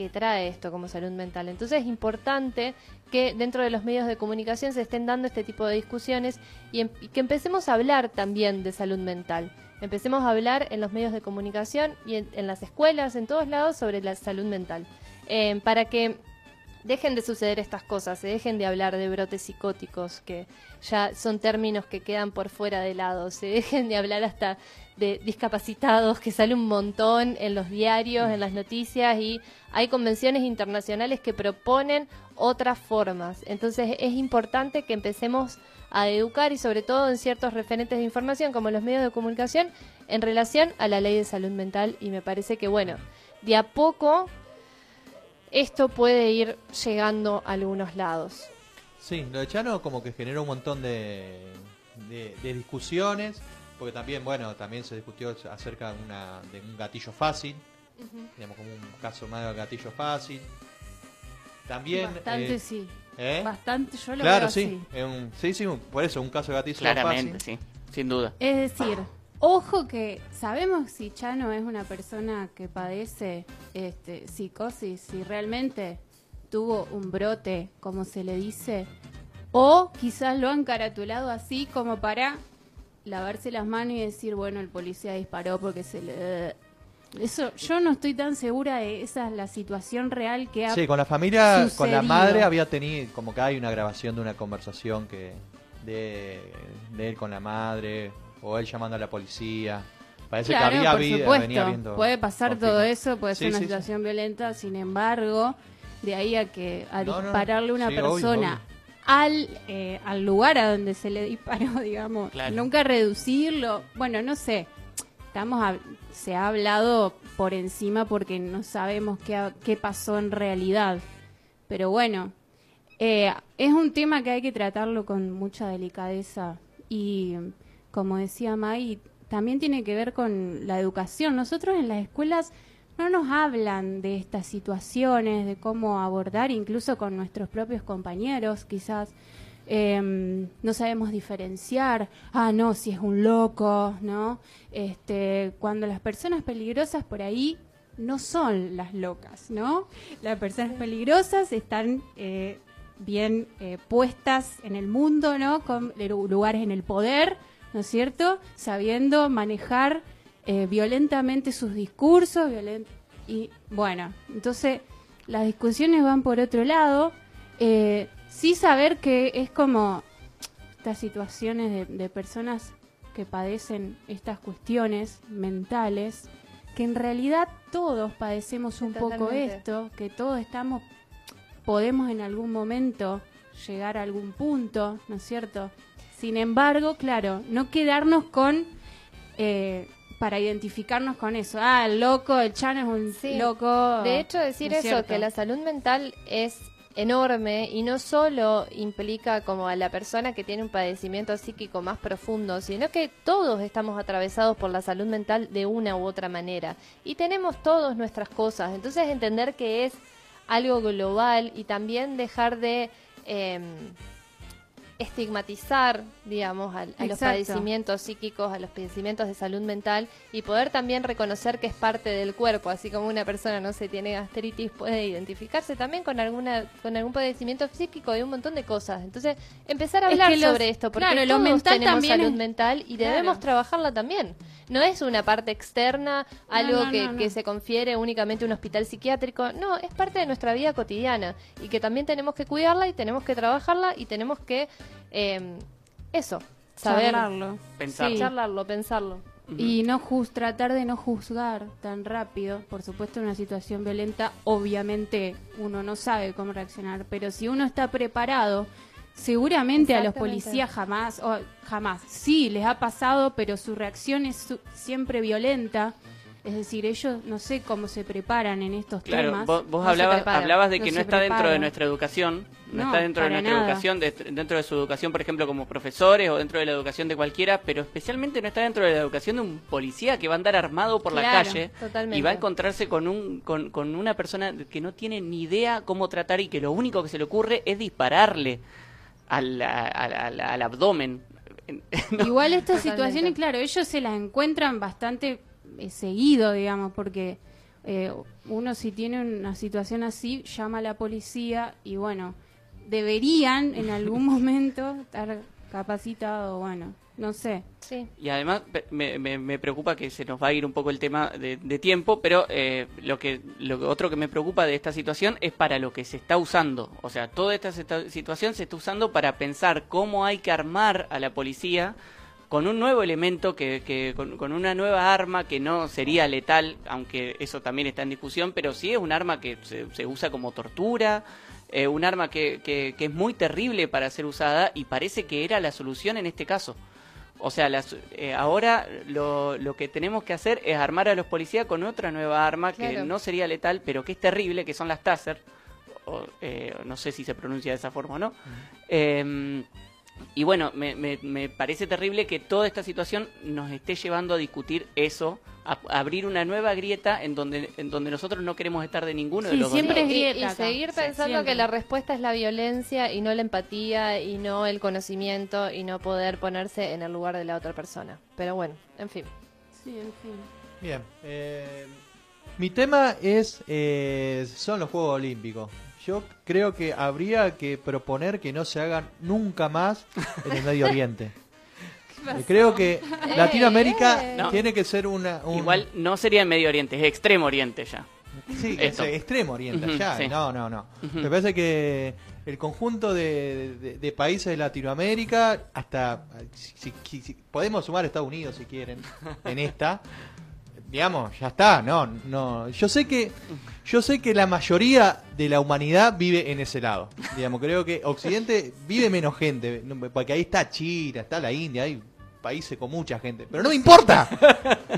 que trae esto como salud mental. Entonces es importante que dentro de los medios de comunicación se estén dando este tipo de discusiones y, em- que empecemos a hablar también de salud mental. Empecemos a hablar en los medios de comunicación y en, en las escuelas, en todos lados, sobre la salud mental. Eh, para que dejen de suceder estas cosas, se dejen de hablar de brotes psicóticos, que ya son términos que quedan por fuera de lado, se dejen de hablar hasta de discapacitados, que sale un montón en los diarios, en las noticias, y hay convenciones internacionales que proponen otras formas. Entonces es importante que empecemos a educar y sobre todo en ciertos referentes de información como los medios de comunicación en relación a la ley de salud mental y me parece que bueno, de a poco esto puede ir llegando a algunos lados. Sí, lo de Chano como que generó un montón de, de, de discusiones, porque también, bueno, también se discutió acerca de, una, de un gatillo fácil, digamos como un caso más de gatillo fácil. También... Bastante eh, sí. ¿eh? Bastante, yo lo Claro, veo sí, así. sí, sí, por eso, un caso de gatillo Claramente, fácil. sí, sin duda. Es decir, ojo que sabemos si Chano es una persona que padece este, psicosis, si realmente tuvo un brote, como se le dice, o quizás lo han caratulado así como para lavarse las manos y decir, bueno, el policía disparó porque se le... Eso, yo no estoy tan segura de esa es la situación real que ha Sí, con la familia, con la madre había tenido, como que hay una grabación de una conversación que de, de él con la madre, o él llamando a la policía. Parece Claro, que había por habido- supuesto. venía habiendo puede pasar conflicto. todo eso, puede Sí, ser una sí, sí. situación violenta, sin embargo, de ahí a que a No, dispararle a una sí, obvio, persona al eh, al lugar a donde se le disparó, digamos, Claro. nunca reducirlo, bueno, no sé. Estamos hab- se ha hablado por encima porque no sabemos qué, ha- qué pasó en realidad. Pero bueno, eh, es un tema que hay que tratarlo con mucha delicadeza y, como decía May, también tiene que ver con la educación. Nosotros en las escuelas no nos hablan de estas situaciones, de cómo abordar, incluso con nuestros propios compañeros, quizás. em, no sabemos diferenciar, ah, no, si es un loco, ¿no? Este, cuando las personas peligrosas por ahí no son las locas, ¿no? Las personas peligrosas están eh, bien eh, puestas en el mundo, ¿no? Con lu- lugares en el poder, ¿no es cierto? Sabiendo manejar eh, violentamente sus discursos, violen- y bueno, entonces las discusiones van por otro lado. Eh, sí saber que es como estas situaciones de, de personas que padecen estas cuestiones mentales, que en realidad todos padecemos un poco esto, que todos estamos, podemos en algún momento llegar a algún punto, ¿no es cierto? Sin embargo, claro, no quedarnos con, eh, para identificarnos con eso, ah, el loco, el chano es un Sí. loco. De hecho, decir ¿no es eso, cierto? que la salud mental es enorme y no solo implica como a la persona que tiene un padecimiento psíquico más profundo, sino que todos estamos atravesados por la salud mental de una u otra manera y tenemos todos nuestras cosas. Entonces entender que es algo global y también dejar de em, estigmatizar, digamos, a, a los padecimientos psíquicos, a los padecimientos de salud mental y poder también reconocer que es parte del cuerpo, así como una persona no se tiene gastritis puede identificarse también con alguna con algún padecimiento psíquico y un montón de cosas. Entonces, empezar a Es hablar que los- sobre esto porque claro, todos mental tenemos salud es- mental y Claro. debemos trabajarla también. No es una parte externa, algo no, que, no. que se confiere únicamente a un hospital psiquiátrico. No, es parte de nuestra vida cotidiana y que también tenemos que cuidarla y tenemos que trabajarla y tenemos que, eh, eso, saber. Charlarlo. Pensarlo. Sí. Charlarlo, pensarlo. Y no juz- tratar de no juzgar tan rápido. Por supuesto, en una situación violenta, obviamente uno no sabe cómo reaccionar. Pero si uno está preparado, seguramente a los policías jamás, o jamás, sí les ha pasado, pero su reacción es su- siempre violenta. Es decir, ellos no sé cómo se preparan en estos Claro, temas. vos, vos No hablabas, hablabas de que No está dentro de nuestra educación, no, No, está dentro de nuestra nada. educación, de- dentro de su educación, por ejemplo, como profesores o dentro de la educación de cualquiera, pero especialmente no está dentro de la educación de un policía que va a andar armado por la calle totalmente. y va a encontrarse con, un, con, con una persona que no tiene ni idea cómo tratar y que lo único que se le ocurre es dispararle al, al- al- al abdomen. Igual estas Totalmente. situaciones, claro, ellos se las encuentran bastante seguido, digamos, porque eh, uno si tiene una situación así, llama a la policía y bueno, deberían en algún momento estar capacitados, bueno, no sé. Sí. Y además pe- me, me- me preocupa que se nos va a ir un poco el tema de, de tiempo, pero eh, lo que lo que- otro que me preocupa de esta situación es para lo que se está usando. O sea, toda esta situación se está usando para pensar cómo hay que armar a la policía con un nuevo elemento, que, que con, con una nueva arma que no sería letal, aunque eso también está en discusión, pero sí es un arma que se, se usa como tortura, eh, un arma que, que- que es muy terrible para ser usada y parece que era la solución en este caso. O sea, las- eh, ahora lo, lo que tenemos que hacer es armar a los policías con otra nueva arma que no sería letal, pero que es terrible, que son las Taser. O, eh, no sé si se pronuncia de esa forma o no. Eh, y bueno, me, me- me parece terrible que toda esta situación nos esté llevando a discutir eso, a, a abrir una nueva grieta en donde, en donde nosotros no queremos estar de ninguno de los dos siempre lados. es Y- grieta y, seguir pensando que la respuesta es la violencia y no la empatía y no el conocimiento y no poder ponerse en el lugar de la otra persona. Pero bueno, en fin. Sí, en fin. Bien. eh, mi tema es eh, son los Juegos Olímpicos. Yo creo que habría que proponer que no se hagan nunca más en el Medio Oriente. Eh, Creo que Latinoamérica eh. No. tiene que ser una... un- Igual no sería en Medio Oriente, es Extremo Oriente ya. Sí, es extremo oriente allá. sí. No, no, no. Me parece que el conjunto de, de- de países de Latinoamérica, hasta si, si- si- podemos sumar a Estados Unidos si quieren en esta, digamos, ya está. No, no. Yo sé que yo sé que la mayoría de la humanidad vive en ese lado. Digamos, creo que Occidente vive menos gente, porque ahí está China, está la India, hay países con mucha gente. Pero no me importa.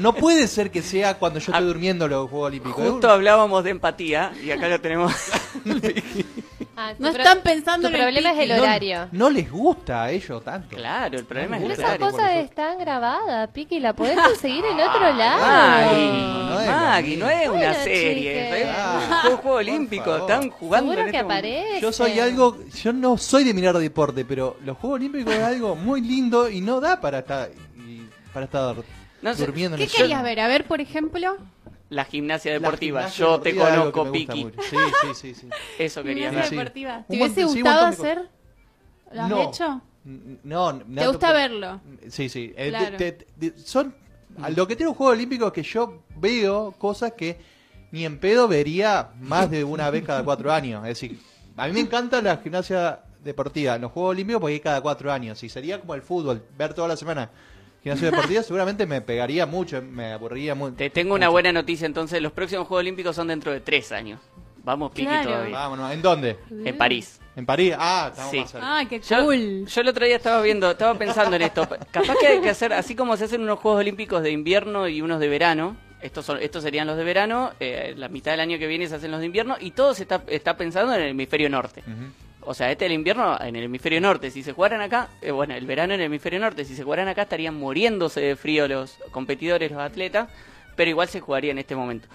No puede ser que sea cuando yo estoy durmiendo los Juegos Olímpicos. Justo hablábamos de empatía y acá lo tenemos. Ah, No están pensando tu en el problema es el piqui. No- horario. No, les gusta a ellos tanto. Claro, el problema es No el les Esa gusta. horario. cosa está grabada, Piqui, la podés conseguir en otro lado. Maggie, es Maggie, no es una Bueno, serie, es Ah, un juego, juego olímpico, favor. están jugando Seguro en que este aparece. Yo soy algo, yo no soy de mirar deporte, pero los Juegos Olímpicos es algo muy lindo y no da para estar y- para estar No sé, durmiendo ¿Qué en el querías ver? A ver, por ejemplo. La gimnasia La deportiva, gimnasia yo te deportiva conozco, Piki. Sí, sí, sí, sí. Eso quería Gimnasia ver. deportiva. ¿Te hubiese gustado hacer? ¿Lo has No. hecho? N- No, ¿Te gusta verlo? Sí, sí. Eh, Claro. te- te- te- son lo que tiene un juego olímpico es que yo veo cosas que ni en pedo vería más de una vez cada cuatro años. Es decir, a mí me encanta la gimnasia deportiva en los Juegos Olímpicos porque hay cada cuatro años. Y sería como el fútbol, ver toda la semana gimnasia deportiva, seguramente me pegaría mucho, me aburriría mucho. Te tengo una buena noticia entonces, los próximos Juegos Olímpicos son dentro de tres años. Vamos, Piki, Claro. todavía. Vámonos, ¿en dónde? En París. En París. Ah, estamos Sí. más cerca. Ah, qué Yo, cool. yo el otro día estaba viendo, estaba pensando en esto. Capaz que hay que hacer, así como se hacen unos Juegos Olímpicos de invierno y unos de verano, estos, son, estos serían los de verano, eh, la mitad del año que viene se hacen los de invierno y todo se está, está pensando en el hemisferio norte. Ujú. O sea, este el invierno en el hemisferio norte. Si se jugaran acá, eh, bueno, el verano en el hemisferio norte. Si se jugaran acá estarían muriéndose de frío los competidores, los atletas, pero igual se jugaría en este momento.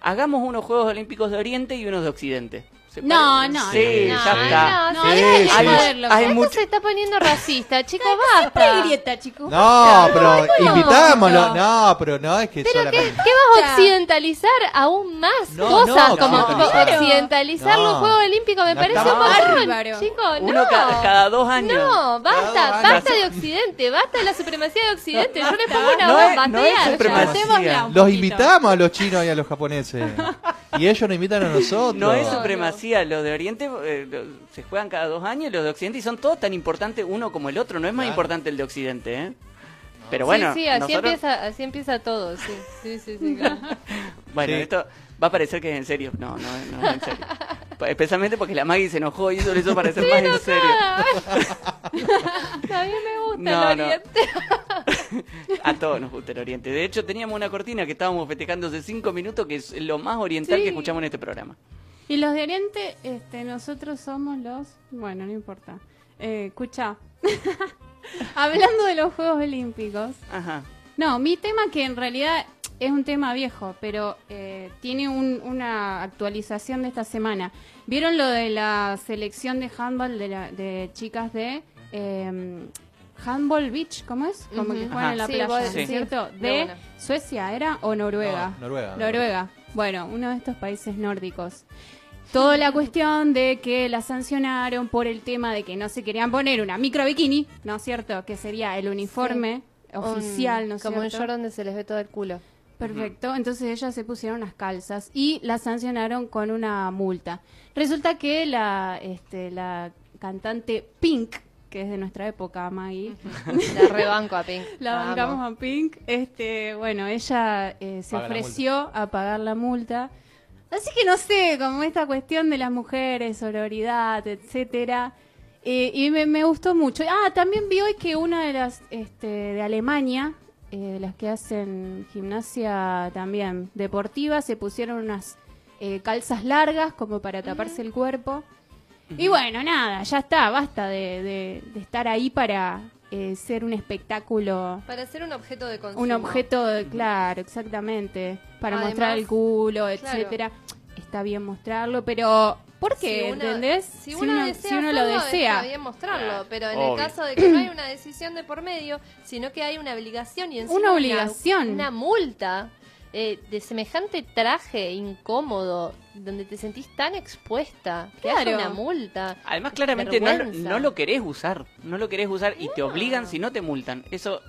Hagamos unos Juegos Olímpicos de Oriente y unos de Occidente. ¿Se No, pare- no, Sí, no, ya no, está. no, Sí, de sí. joderlo. Hay Esto mucho- se está poniendo racista, chicos, hay basta. grieta, chicos. No, pero no, no. invitámoslo. No, pero no es que Pero ¿qué, solamente. qué vas a occidentalizar aún más No, cosas? no, como occidentalizar. occidentalizar los No. Juegos Olímpicos me No parece un montón, Bárbaro. chicos. Uno no. ca- cada dos años. No, basta, basta de Occidente, basta de la supremacía de Occidente. Yo le pongo una No bomba no es supremacía. Los invitamos a los chinos y a los japoneses. Y ellos nos invitan a nosotros. No es supremacía, los de Oriente eh, se juegan cada dos años, los de Occidente y son todos tan importantes uno como el otro, no es más Claro. importante el de Occidente, ¿eh? Pero bueno, sí, sí, así, nosotros- empieza, así empieza todo, sí. Sí, sí, sí, claro. bueno, Sí. esto va a parecer que es en serio, no, no, no es en serio. Pa- Especialmente porque la Maggie se enojó y eso le hizo parecer más en serio. A mí me gusta No, el no. Oriente. A todos nos gusta el Oriente. De hecho, teníamos una cortina que estábamos festejando hace cinco minutos, que es lo más oriental Sí. que escuchamos en este programa. Y los de Oriente, este, nosotros somos los... Bueno, no importa. Eh, escucha. Hablando de los Juegos Olímpicos. Ajá. No, mi tema que en realidad es un tema viejo, pero eh, tiene un- una actualización de esta semana. ¿Vieron lo de la selección de handball de, la- de chicas de eh, Handball Beach? ¿Cómo es? Como que juegan en la Sí, playa, Sí. ¿cierto? de. Suecia, ¿era? ¿O Noruega? No, Noruega. Noruega. Bueno, uno de estos países nórdicos. Toda la cuestión de que la sancionaron por el tema de que no se querían poner una micro bikini, ¿no es cierto? Que sería el uniforme oficial, ¿no es Como en cierto? donde se les ve todo el culo. Perfecto, entonces ellas se pusieron las calzas y la sancionaron con una multa. Resulta que la, este, la cantante Pink, que es de nuestra época, Maggie, La rebanco a Pink. la La amo. bancamos a Pink, este, bueno, ella eh, se Paga ofreció a pagar la multa. Así que no sé, como esta cuestión de las mujeres, sororidad, etcétera. eh, y me, me gustó mucho. Ah, también vi hoy que una de las este, de Alemania, eh, de las que hacen gimnasia también deportiva, se pusieron unas eh, calzas largas como para taparse el cuerpo. Y bueno, nada, ya está, basta de, de- de estar ahí para eh, ser un espectáculo, Para ser un objeto de consumo. un objeto, de- claro, exactamente, para Además, mostrar el culo, claro. etcétera. Está bien mostrarlo, pero ¿por qué? Si uno- ¿Entendés? Si uno, desea si uno lo desea. Está bien mostrarlo, pero en Obvio. el caso de que no hay una decisión de por medio, sino que hay una obligación y encima Una obligación. Una, multa eh, de semejante traje incómodo, donde te sentís tan expuesta, que haya Claro. una multa. Además, claramente no, no lo querés usar. No lo querés usar y te obligan si no te multan. Eso.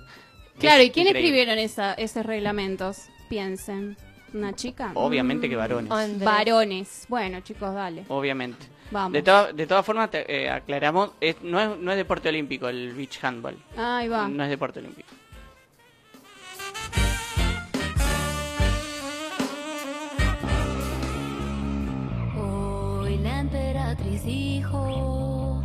Claro, es ¿y quién increíble. escribieron esa, esos reglamentos? Piensen. ¿Una chica? Obviamente que varones. Andrés. Varones. Bueno, chicos, dale. Obviamente. Vamos. De, toda- de todas formas, te- eh, aclaramos, es- no, es, no es deporte olímpico el beach handball. Ahí va. No es deporte olímpico. Emperatriz dijo,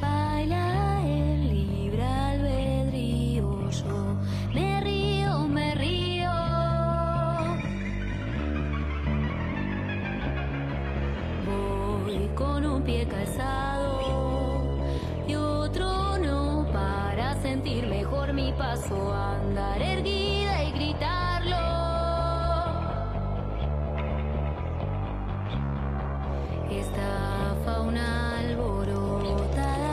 baila el libre albedrío, yo me río, me río. Voy con un pie calzado y otro no para sentir mejor mi paso, andar erguida Esta fauna alborotada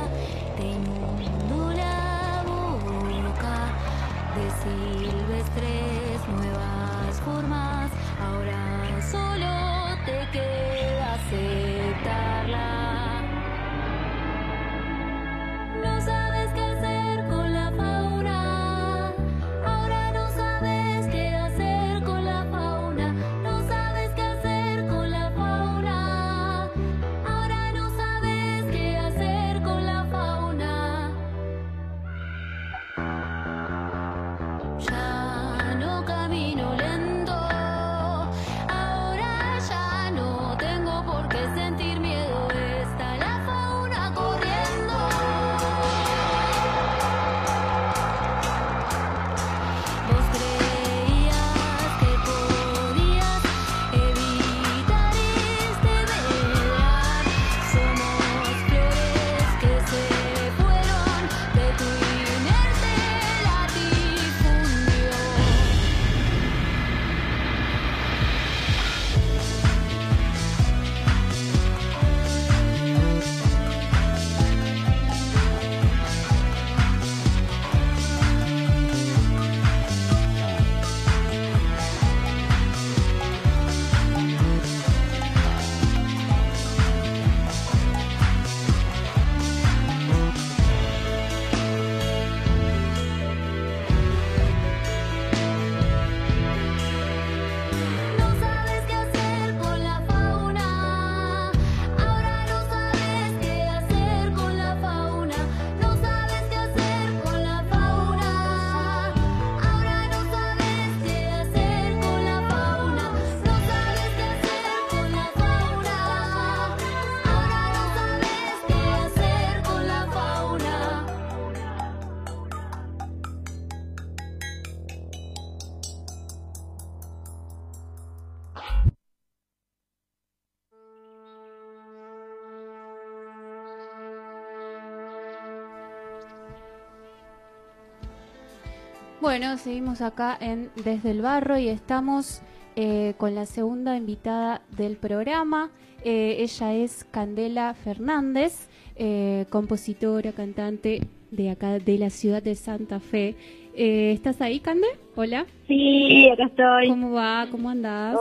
Bueno, seguimos acá en Desde el Barro y estamos eh, con la segunda invitada del programa. Eh, ella es Candela Fernández, eh, compositora, cantante de acá de la ciudad de Santa Fe. Eh, ¿Estás ahí, Cande? Hola. Sí, acá estoy. ¿Cómo va? ¿Cómo andás?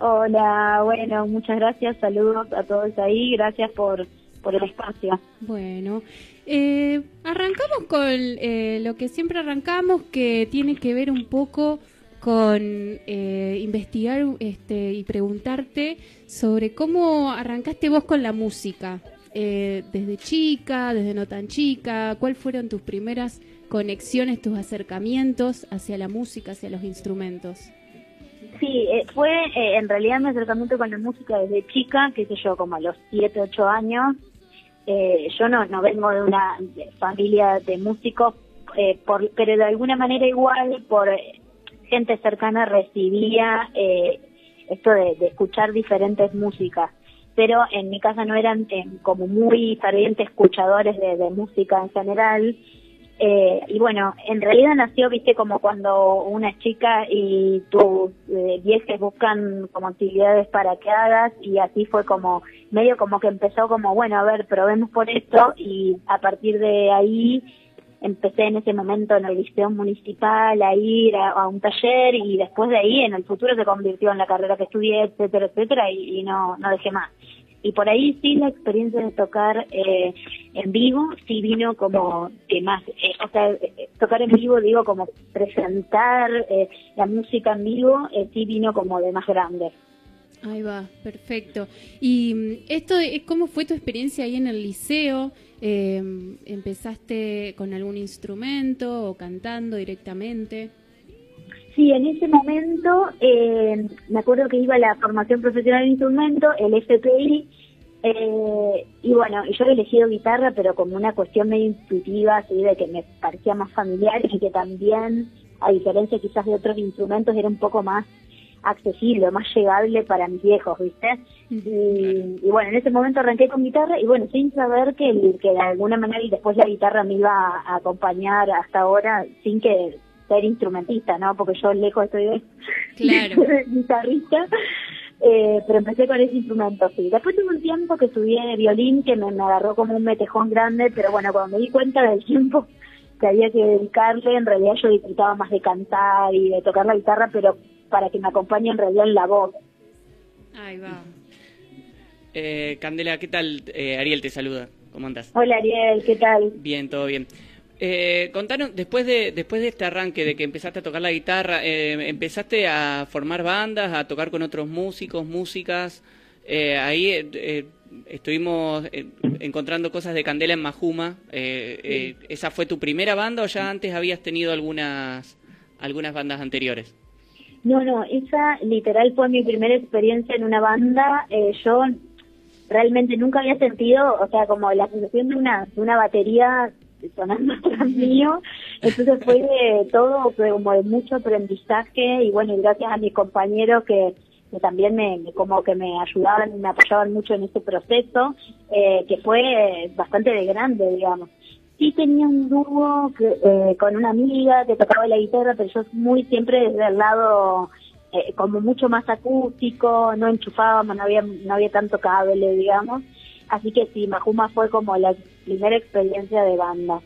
Oh, hola, bueno, muchas gracias, saludos a todos ahí, gracias por, por el espacio. Bueno, eh, arrancamos con eh, lo que siempre arrancamos, que tiene que ver un poco con eh, investigar este, y preguntarte sobre cómo arrancaste vos con la música. Eh, desde chica, desde no tan chica, ¿cuáles fueron tus primeras conexiones, tus acercamientos hacia la música, hacia los instrumentos? Sí, eh, fue eh, en realidad mi acercamiento con la música desde chica, qué sé yo, como a los 7, 8 años. Eh, yo no, no vengo de una familia de músicos, eh, por, pero de alguna manera igual por eh, gente cercana recibía eh, esto de, escuchar diferentes músicas. Pero en mi casa no eran eh, como muy fervientes escuchadores de música en general. Eh, y bueno, en realidad nació, viste, como cuando una chica y tus eh, viejes buscan como actividades para que hagas y así fue como, medio como que empezó como, bueno, a ver, probemos por esto y a partir de ahí empecé en ese momento en el liceo municipal a ir a, a un taller y después de ahí en el futuro se convirtió en la carrera que estudié, etcétera, etcétera, y, y no, no dejé más. Y por ahí sí la experiencia de tocar eh, en vivo sí vino como que más, eh, o sea, eh, tocar en vivo digo como presentar eh, la música en vivo eh, sí vino como de más grande. Ahí va, perfecto. Y mm, esto, ¿cómo fue tu experiencia ahí en el liceo? Eh, ¿Empezaste con algún instrumento o cantando directamente? Sí, en ese momento eh, me acuerdo que iba a la formación profesional de instrumento, el FPI, eh, y bueno, yo he elegido guitarra, pero como una cuestión medio intuitiva, así de que me parecía más familiar y que también, a diferencia quizás de otros instrumentos, era un poco más accesible, más llegable para mis viejos, ¿viste? Y, y bueno, en ese momento arranqué con guitarra y bueno, sin saber que, que de alguna manera y después la guitarra me iba a acompañar hasta ahora sin que ser instrumentista, ¿no? Porque yo lejos estoy de, Claro. de guitarrista, eh, pero empecé con ese instrumento, sí. Después tuve un tiempo que estudié violín que me, me agarró como un metejón grande, pero bueno, cuando me di cuenta del tiempo que había que dedicarle, en realidad yo disfrutaba más de cantar y de tocar la guitarra, pero para que me acompañe en realidad en la voz. Ahí va. Eh, Candela, ¿qué tal? Eh, Ariel te saluda. ¿Cómo andas? Hola Ariel, ¿qué tal? Bien, todo bien. Eh, contanos, después de, después de este arranque, de que empezaste a tocar la guitarra, eh, empezaste a formar bandas, a tocar con otros músicos, músicas. Eh, ahí eh, eh, estuvimos eh, encontrando cosas de Candela en Majuma. Eh, eh, ¿Esa fue tu primera banda o ya antes habías tenido algunas, algunas bandas anteriores? No, no, esa literal fue mi primera experiencia en una banda. Eh, yo realmente nunca había sentido, o sea, como la sensación de una, de una batería sonando atrás mío. Entonces fue de todo, como de mucho aprendizaje y bueno, gracias a mis compañeros que, que también me, me- como que me ayudaban y me apoyaban mucho en este proceso, eh, que fue bastante de grande, digamos. Sí tenía un dúo que, eh, con una amiga que tocaba la guitarra, pero yo muy siempre desde el lado eh, como mucho más acústico, no enchufábamos, no había, no había tanto cable, digamos. Así que sí, Majuma fue como la primera experiencia de banda.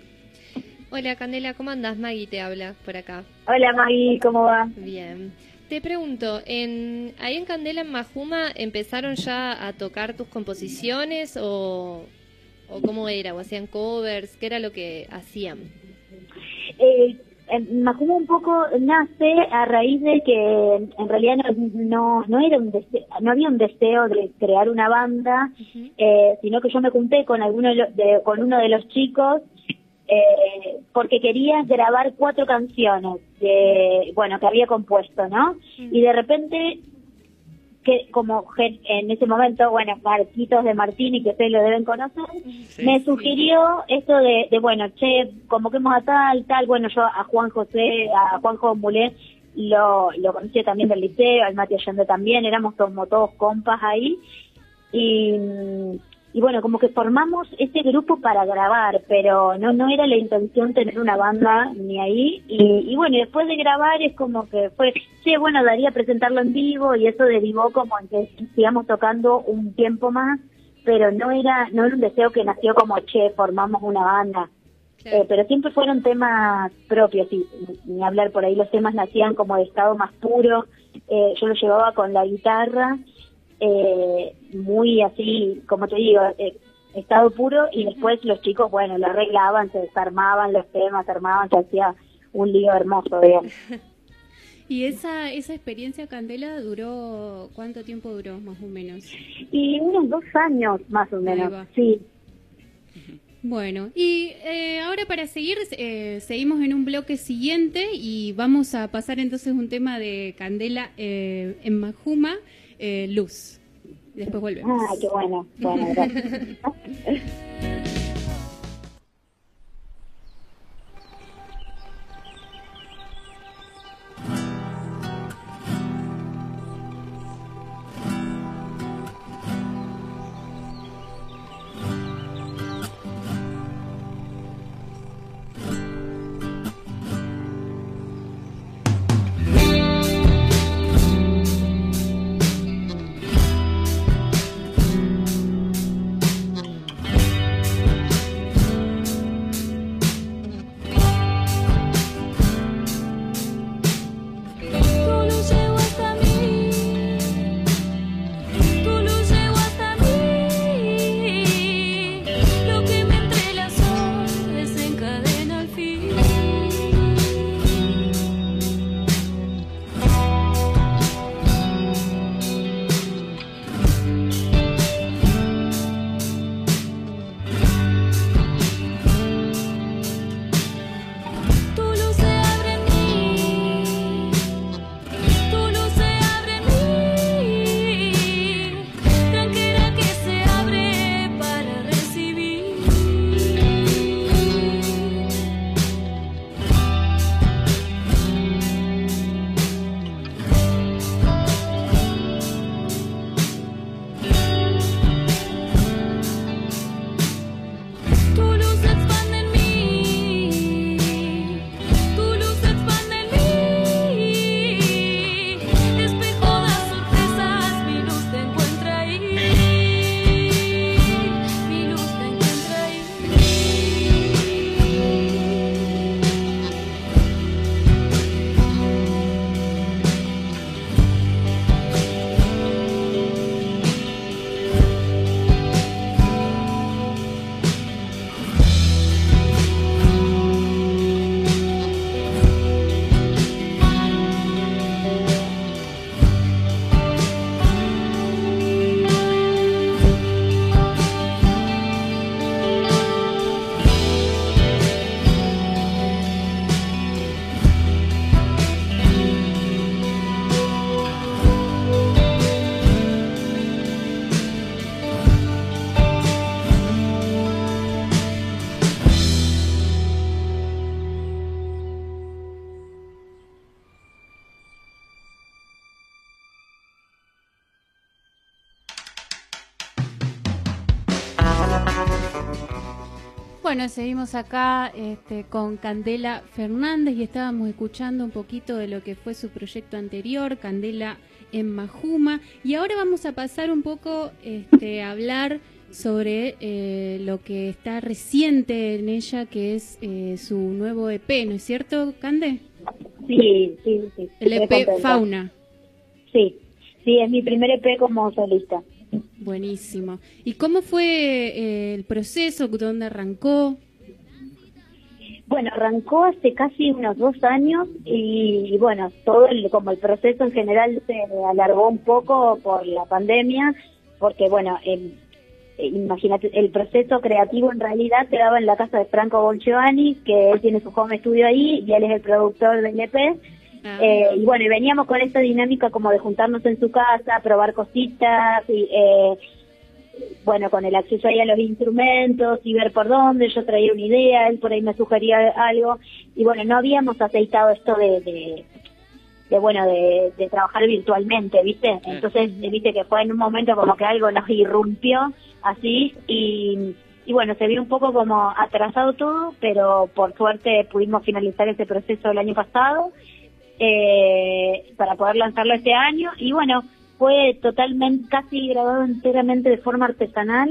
Hola Candela, ¿cómo andas? Maggie te habla por acá. Hola Maggie, ¿cómo va? Bien. Te pregunto, en, ahí en Candela, en Majuma, ¿empezaron ya a tocar tus composiciones o, o cómo era? ¿O hacían covers? ¿Qué era lo que hacían? Eh, en Majuma un poco nace a raíz de que en realidad no, no, no era un deseo, no había un deseo de crear una banda, eh, sino que yo me junté con alguno de, de- con uno de los chicos eh, porque quería grabar cuatro canciones de, bueno, que había compuesto, ¿no? Y de repente que como gen- en ese momento, bueno, Marquitos de Martini, que ustedes lo deben conocer, me sugirió esto de, de, bueno, che, convoquemos a tal, tal, bueno, yo a Juan José, a Juanjo Mulé, lo, lo conocí también del liceo, al Mati Allende también, éramos como todos compas ahí, y, y bueno, como que formamos ese grupo para grabar, pero no no era la intención tener una banda ni ahí. Y, y bueno, después de grabar es como que fue, sí, bueno, daría presentarlo en vivo y eso derivó como en que sigamos tocando un tiempo más, pero no era no era un deseo que nació como, che, formamos una banda. Eh, pero siempre fueron temas propios, y ni hablar por ahí, los temas nacían como de estado más puro. Eh, yo lo llevaba con la guitarra eh, muy así, como te digo, eh, estado puro y después los chicos, bueno, lo arreglaban, se desarmaban los temas, se armaban, se hacía un lío hermoso, digamos. ¿Y esa, esa experiencia, Candela, duró, cuánto tiempo duró, más o menos? Y unos dos años más o menos, sí. Bueno, y eh, ahora para seguir, eh, seguimos en un bloque siguiente y vamos a pasar entonces un tema de Candela eh, en Majuma, eh, Luz. Después volvemos. Ah, qué bueno. Bueno, gracias. Bueno, seguimos acá este, con Candela Fernández y estábamos escuchando un poquito de lo que fue su proyecto anterior, Candela en Majuma. Y ahora vamos a pasar un poco este, a hablar sobre eh, lo que está reciente en ella, que es eh, su nuevo EP, ¿no es cierto, Cande? Sí, sí, sí. El EP. Fauna. Sí, sí, es mi primer EP como solista. Buenísimo. ¿Y cómo fue eh, el proceso? ¿Dónde arrancó? Bueno, arrancó hace casi unos dos años y, bueno, todo el, como el proceso en general se alargó un poco por la pandemia, porque bueno, el, eh, imagínate, el proceso creativo en realidad se daba en la casa de Franco Bolgiovanni, que él tiene su home studio ahí y él es el productor del EP. Eh, y bueno, y veníamos con esta dinámica como de juntarnos en su casa, probar cositas y eh, bueno, con el acceso ahí a los instrumentos y ver por dónde, yo traía una idea, él por ahí me sugería algo, y bueno, no habíamos aceitado esto de, de, de bueno, de, de trabajar virtualmente, ¿viste? Entonces, eh, viste que fue en un momento como que algo nos irrumpió así y, y bueno, se vio un poco como atrasado todo, pero por suerte pudimos finalizar ese proceso el año pasado eh, para poder lanzarlo este año. Y bueno, fue totalmente, casi grabado enteramente de forma artesanal,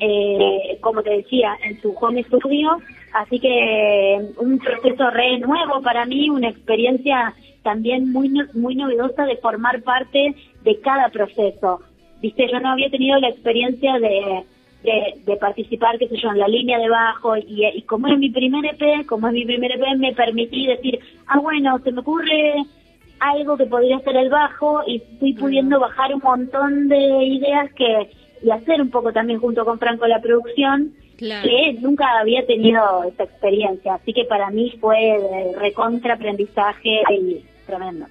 eh, como te decía, en su home studio, así que un proceso re nuevo para mí, una experiencia también muy muy novedosa de formar parte de cada proceso. Viste, yo no había tenido la experiencia de, de, de participar, qué sé yo, en la línea de bajo y, y como es mi primer EP, como es mi primer EP, me permití decir, ah, bueno, se me ocurre algo que podría ser el bajo y fui pudiendo bajar un montón de ideas que y hacer un poco también junto con Franco la producción Claro. que nunca había tenido esta experiencia. Así que para mí fue de recontra aprendizaje y tremendo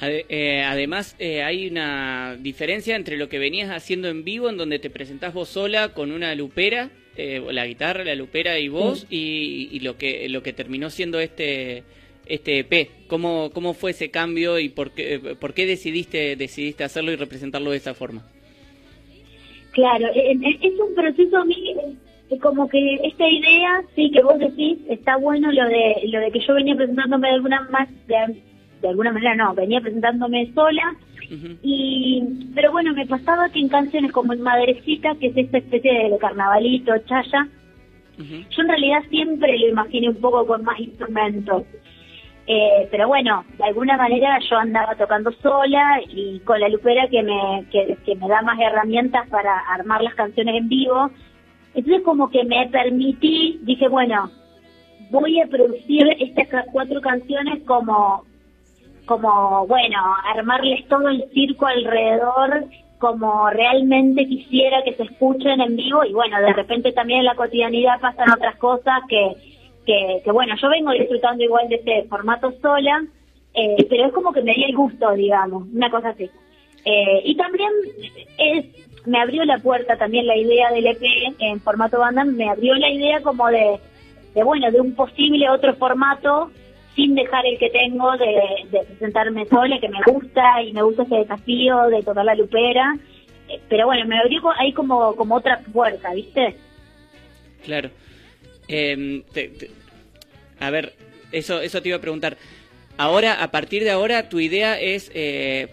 eh, además, eh, hay una diferencia entre lo que venías haciendo en vivo, en donde te presentás vos sola con una lupera, eh, la guitarra, la lupera y vos, y, y lo que lo que terminó siendo este este EP. ¿Cómo, cómo fue ese cambio y por qué, eh, por qué decidiste decidiste hacerlo y representarlo de esa forma? Claro, es un proceso a mí, eh, como que esta idea, sí, que vos decís, está bueno lo de lo de que yo venía presentándome de alguna más, de, de alguna manera no, venía presentándome sola, y pero bueno, me pasaba que en canciones como en Madrecita, que es esta especie de carnavalito, chaya, yo en realidad siempre lo imaginé un poco con más instrumentos. Eh, pero bueno, de alguna manera yo andaba tocando sola y con la lupera que me, que, que me da más herramientas para armar las canciones en vivo. Entonces como que me permití, dije, bueno, voy a producir estas cuatro canciones como, como, bueno, armarles todo el circo alrededor como realmente quisiera que se escuchen en vivo y bueno, de repente también en la cotidianidad pasan otras cosas que, que, que bueno, yo vengo disfrutando igual de este formato sola, eh, pero es como que me di el gusto, digamos, una cosa así. Eh, y también es, me abrió la puerta también la idea del EP en formato banda, me abrió la idea como de, de bueno, de un posible otro formato sin dejar el que tengo de, de presentarme sola, que me gusta y me gusta ese desafío de tocar la lupera. Eh, Pero bueno, me abrió ahí como, como otra puerta, ¿viste? Claro. Em, te- te- a ver, eso, eso te iba a preguntar. Ahora, a partir de ahora, tu idea es, eh,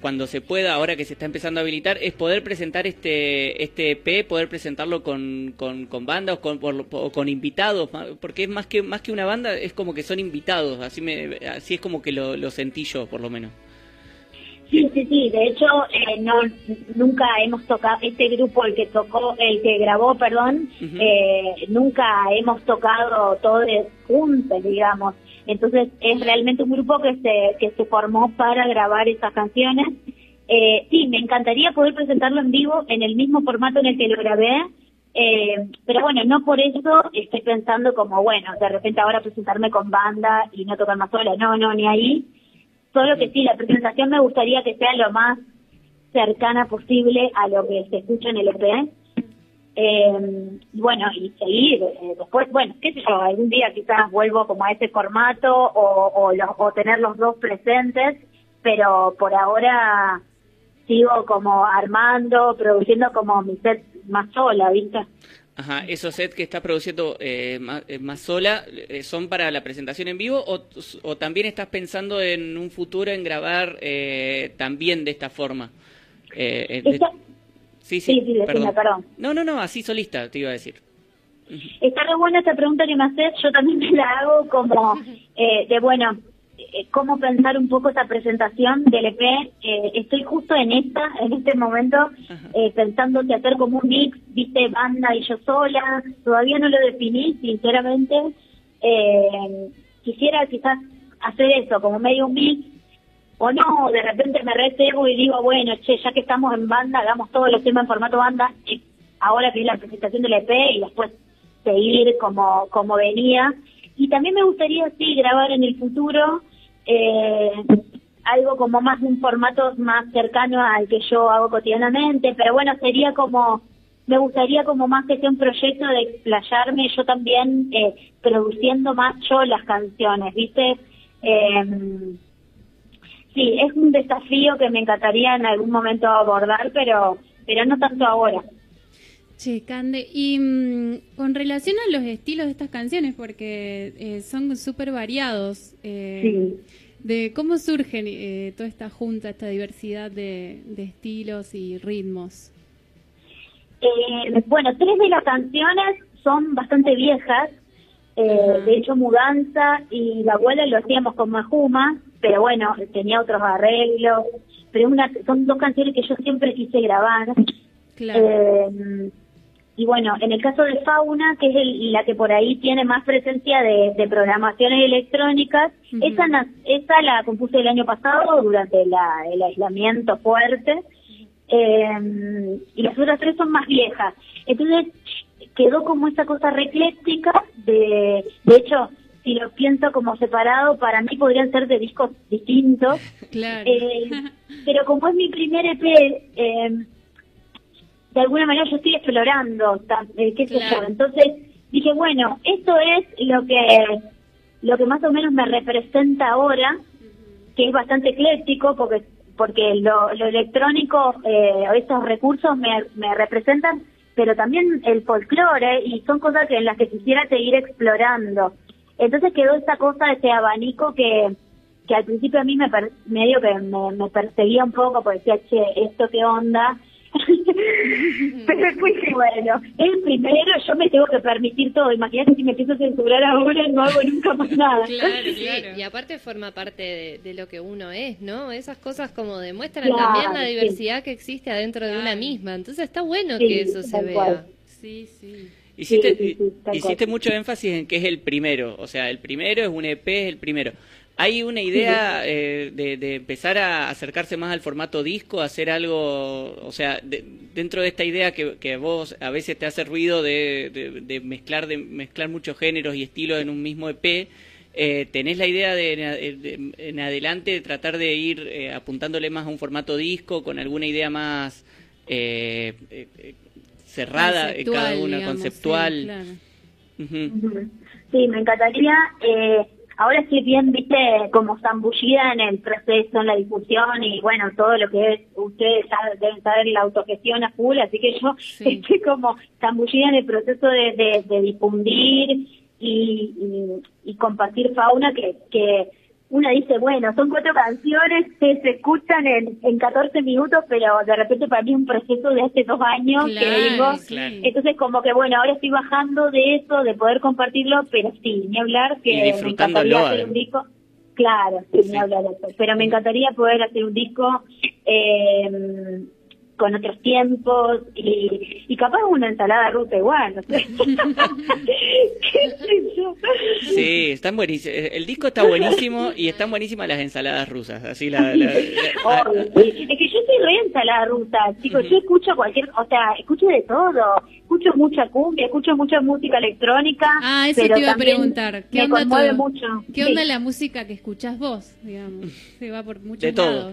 cuando se pueda, ahora que se está empezando a habilitar, es poder presentar este este EP, poder presentarlo con, con, con bandas o con, por- o con invitados, porque es más que más que una banda, es como que son invitados, así me así es como que lo, lo sentí yo, por lo menos. Sí, sí, sí. De hecho, eh, no, nunca hemos tocado, este grupo, el que tocó, el que grabó, perdón, eh, nunca hemos tocado todos juntos, digamos. Entonces, es realmente un grupo que se, que se formó para grabar esas canciones. Eh, sí, me encantaría poder presentarlo en vivo en el mismo formato en el que lo grabé. Eh, pero bueno, no por eso estoy pensando como, bueno, de repente ahora presentarme con banda y no tocar más sola. No, no, ni ahí. Solo que sí, la presentación me gustaría que sea lo más cercana posible a lo que se escucha en el EP. Eh, y bueno, y seguir eh, después, bueno, qué sé yo, algún día quizás vuelvo como a ese formato o, o, los- o tener los dos presentes, pero por ahora sigo como armando, produciendo como mi set más sola, ¿viste? Ajá, esos sets que estás produciendo eh, más, eh, más sola, eh, ¿son para la presentación en vivo o, o también estás pensando en un futuro en grabar eh, también de esta forma? Eh, eh, de- Esta- Sí, sí, sí, sí, decime, perdón. No, no, no, así solista, te iba a decir. Está re buena esta pregunta que me haces, yo también me la hago como eh, de, bueno, eh, cómo pensar un poco esta presentación del EP. Eh, estoy justo en esta, en este momento, eh, pensando que hacer como un mix, viste, banda y yo sola, todavía no lo definí, sinceramente. Eh, quisiera quizás hacer eso, como medio un mix, o no, de repente me recebo y digo, bueno, che, ya que estamos en banda, hagamos todos los temas en formato banda, y ahora que la presentación del EP y después seguir como, como venía. Y también me gustaría, sí, grabar en el futuro eh, algo como más de un formato más cercano al que yo hago cotidianamente, pero bueno, sería como, me gustaría como más que sea un proyecto de explayarme yo también eh, produciendo más yo las canciones, ¿viste? Eh, sí, es un desafío que me encantaría en algún momento abordar, pero, pero no tanto ahora. Che, Cande, y mm, con relación a los estilos de estas canciones, porque eh, son súper variados, eh, de cómo surgen eh, toda esta junta, esta diversidad de, de estilos y ritmos. Eh, bueno, tres de las canciones son bastante viejas. De hecho, Mudanza y La abuela lo hacíamos con Majuma, pero bueno, tenía otros arreglos. Pero una, son dos canciones que yo siempre quise grabar. Eh, y bueno, en el caso de Fauna, que es el- la que por ahí tiene más presencia de, de programaciones electrónicas, esa, na- esa la compuse el año pasado durante la- el aislamiento fuerte. Eh, y las otras tres son más viejas. Entonces quedó como esa cosa recléctica de, de hecho, si lo pienso como separado, para mí podrían ser de discos distintos. Claro. Eh, pero como es mi primer EP, eh, de alguna manera yo estoy explorando, eh, qué sé yo. Entonces dije, bueno, esto es lo que lo que más o menos me representa ahora, que es bastante ecléctico, porque porque lo, lo electrónico, eh, estos recursos me, me representan, pero también el folclore, y son cosas que en las que quisiera seguir explorando. Entonces quedó esa cosa, ese abanico que, que al principio a mí me per- medio que me, me perseguía un poco, porque decía, che, ¿esto qué onda? Pero después dije, bueno, el primero yo me tengo que permitir todo. Imagínate si me empiezo a censurar ahora, no hago nunca más nada. Sí, y aparte forma parte de, de lo que uno es, ¿no? Esas cosas como demuestran Claro, también la sí. diversidad que existe adentro de una misma. Entonces está bueno Sí, que eso se vea. cual. Sí, sí. Hiciste, Sí, sí, sí, tal hiciste mucho énfasis en que es el primero, o sea, el primero es un EP, es el primero. ¿Hay una idea eh, de, de empezar a acercarse más al formato disco, hacer algo, o sea, de- dentro de esta idea que, que vos a veces te hace ruido de, de- mezclar de mezclar muchos géneros y estilos en un mismo EP, eh, ¿tenés la idea de, en- de- en adelante de tratar de ir eh, apuntándole más a un formato disco con alguna idea más eh, cerrada en cada una, digamos, conceptual? sí, claro. Sí, me encantaría. Eh, ahora estoy bien, viste, como zambullida en el proceso, en la difusión y bueno, todo lo que es, ustedes ya deben saber la autogestión a full, así que yo estoy como zambullida en el proceso de, de, de difundir y, y, y compartir fauna que, que una dice, bueno, son cuatro canciones que se escuchan en, en 14 minutos, pero de repente para mí es un proceso de hace dos años que vengo claro. entonces como que bueno, ahora estoy bajando de eso, de poder compartirlo, pero sí, ni hablar que Y me encantaría hacer un disco. Claro, sí, ni hablar de eso. Pero me encantaría poder hacer un disco eh, con otros tiempos y, y capaz una ensalada rusa igual, no sé. ¿Qué sé yo? Sí, están buenísimos. El disco está buenísimo y están buenísimas las ensaladas rusas. Así la, la- la-. Es que yo soy re ensalada rusa, chicos. Yo escucho cualquier, o sea, escucho de todo. Escucho mucha cumbia, escucho mucha música electrónica. Ah, eso pero te iba a preguntar. ¿Qué me onda conmueve todo? mucho. ¿Qué Sí. onda la música que escuchás vos, digamos? Se va por muchos De todo.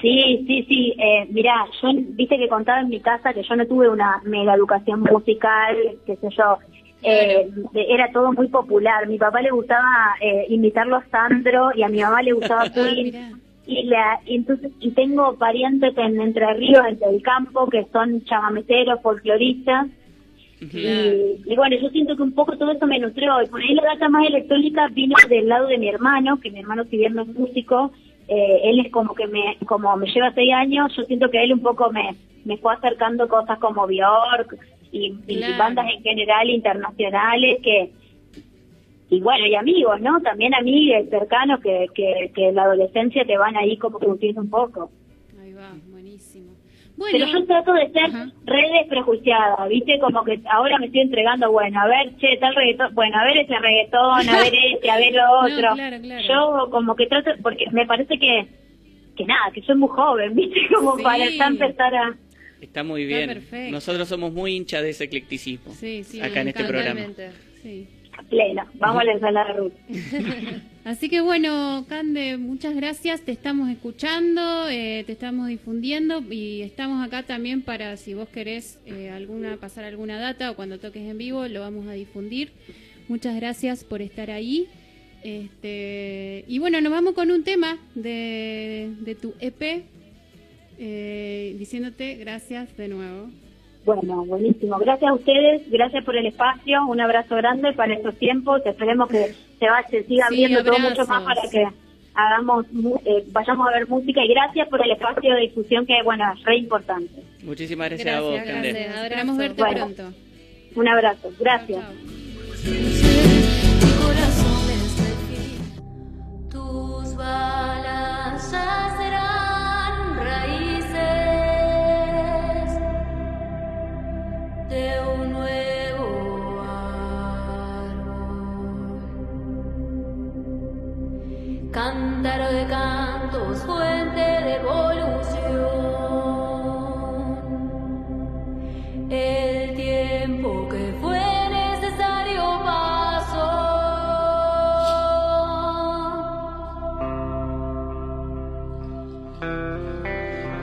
Sí, sí, sí. Eh, mirá, yo viste que contaba en mi casa que yo no tuve una mega educación musical, qué sé yo. Eh, era todo muy popular. Mi papá le gustaba eh, imitarlo a Sandro y a mi mamá le gustaba Queen. y, la, y entonces y tengo parientes en Entre Ríos, en el campo, que son chamameteros, folcloristas. Y, y bueno, yo siento que un poco todo eso me nutrió. Y por ahí la data más electrónica vino del lado de mi hermano, que mi hermano, si bien no es músico, eh, él es como que me, como me lleva seis años, yo siento que él un poco me, me fue acercando cosas como Bjork y, y bandas en general internacionales que, y bueno, y amigos, ¿no? También amigos cercanos que, que, que en la adolescencia te van ahí como curtiendo un poco. Pero yo trato de ser re desprejuiciada, ¿viste? Como que ahora me estoy entregando, bueno, a ver, che, tal reggaetón, bueno, a ver ese reggaetón, a ver este, a ver lo No, otro. claro, claro. Yo como que trato, porque me parece que, que nada, que soy muy joven, ¿viste? Como Sí. para ya empezar a... Está muy bien. Nosotros somos muy hinchas de ese eclecticismo. Sí, sí, acá en este programa. Sí. Pleno, vamos a la ensalada rusa. Así que bueno, Cande, muchas gracias. Te estamos escuchando, eh, te estamos difundiendo y estamos acá también para si vos querés eh, alguna pasar alguna data o cuando toques en vivo lo vamos a difundir. Muchas gracias por estar ahí Este, y bueno, nos vamos con un tema de, de tu EP, eh, diciéndote gracias de nuevo. Bueno, buenísimo. Gracias a ustedes, gracias por el espacio, un abrazo grande para estos tiempos. Esperemos que se, va, se siga Sí, viendo todo mucho más para que hagamos, mu- eh, vayamos a ver música y gracias por el espacio de difusión que, bueno, es re importante. Muchísimas gracias, a vos, Candel. gracias. Esperamos verte Bueno. pronto. Un abrazo, gracias. Tus balas Cántaro de cantos, fuente de evolución. El tiempo que fue necesario pasó.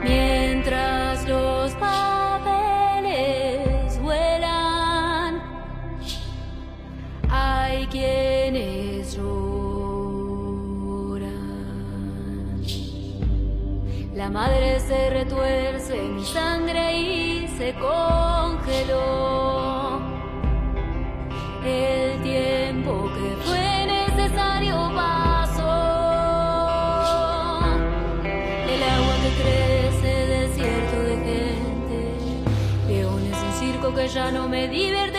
Mientras los La madre se retuerce en mi sangre y se congeló. El tiempo que fue necesario pasó. El agua que crece, desierto de gente. Leones en circo que ya no me divierte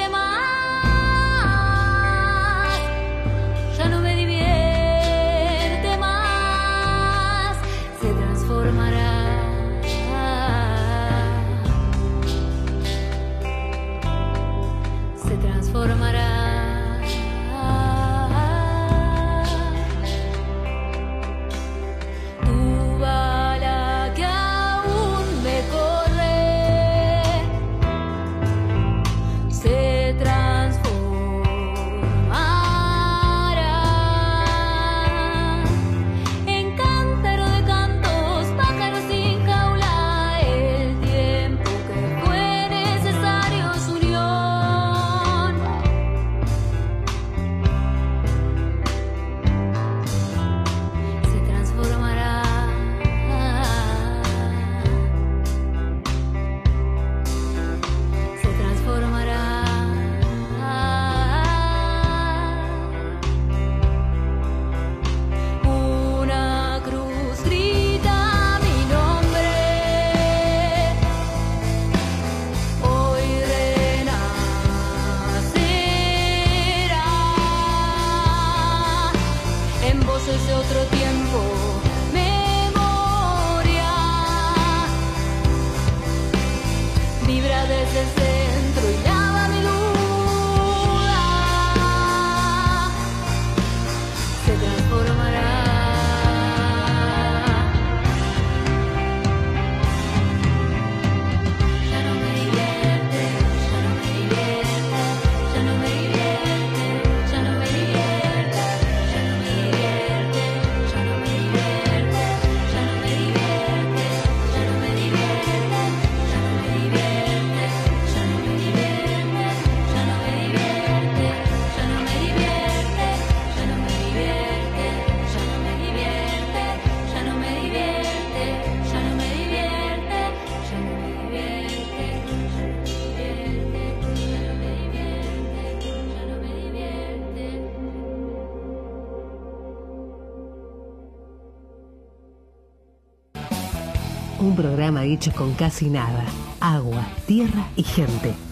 Un programa hecho con casi nada. Agua, tierra y gente.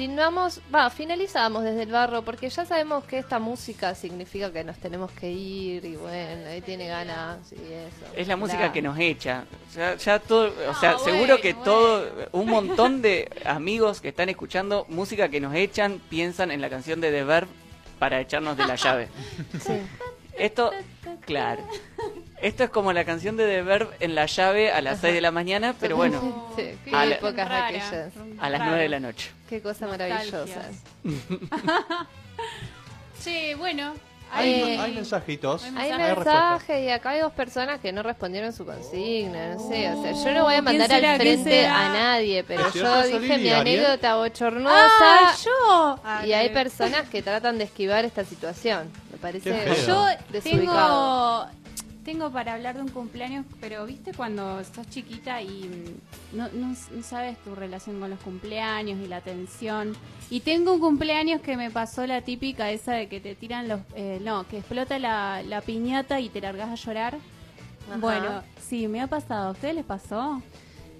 Continuamos, va, finalizamos desde el barro porque ya sabemos que esta música significa que nos tenemos que ir y bueno, ahí tiene ganas y eso. Es la música que nos echa. Ya, ya todo, o sea, seguro que todo, un montón de amigos que están escuchando música que nos echan piensan en la canción de The Verb para echarnos de la llave. Esto, claro. Esto es como la canción de The Verb en la llave a las 6 de la mañana, pero bueno, Sí, qué a, la- épocas Rara. aquellas. a las 9 de la noche. Qué cosa maravillosa. Che, bueno, Hay, Eh, hay mensajitos. Hay mensajes y acá hay dos personas que no respondieron su consigna, no sé, o sea, yo no voy a mandar será? al ¿Quién frente a nadie, pero ¿Es yo dije mi anécdota bochornosa ¡Ah, yo! Ah, y hay personas que tratan de esquivar esta situación, me parece. Yo tengo, tengo para hablar de un cumpleaños, pero viste cuando sos chiquita y mm, no, no, no sabes tu relación con los cumpleaños y la atención. Y tengo un cumpleaños que me pasó la típica esa de que te tiran los... eh, no, que explota la, la piñata y te largas a llorar. Ajá. Bueno, sí, me ha pasado. ¿A ustedes les pasó?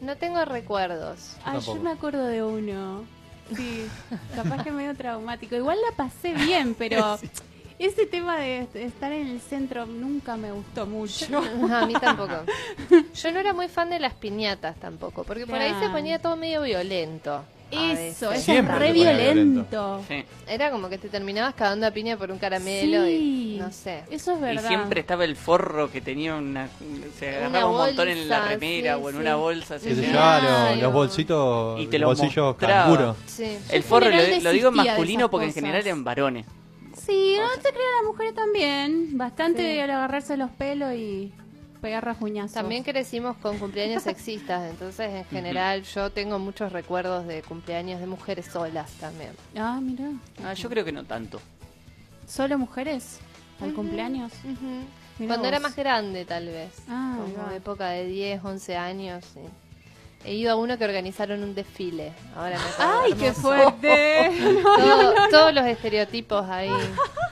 No tengo recuerdos. Ah, yo me acuerdo de uno. Sí, capaz que medio traumático. Igual la pasé bien, pero ese tema de est- estar en el centro nunca me gustó mucho. a mí tampoco. Yo no era muy fan de las piñatas tampoco, porque por ahí se ponía todo medio violento. Eso, eso Siempre es re violento. Sí. Era como que te terminabas cagando a piña por un caramelo Sí, y no sé. eso es Y verdad. siempre estaba el forro que tenía una. Se Una agarraba un montón en la remera sí, o en sí. una bolsa. Se sí. llevaba Claro. los, los bolsitos, Y te lo bolsillos mostraba. canguro. Sí. El forro, lo, lo digo en masculino porque en general eran varones. Sí, no te creas, las mujeres también. Bastante Sí. al agarrarse los pelos y pegar rajuñazos. También crecimos con cumpleaños sexistas, entonces en general yo tengo muchos recuerdos de cumpleaños de mujeres solas también. Ah, mira. Ah, yo creo que no tanto. ¿Solo mujeres? ¿Al cumpleaños? Cuando era más grande tal vez, Ah, como época de 10, 11 años. sí. He ido a uno que organizaron un desfile. Ahora me ¡Ay, qué fuerte! Todo- Todos los estereotipos ahí.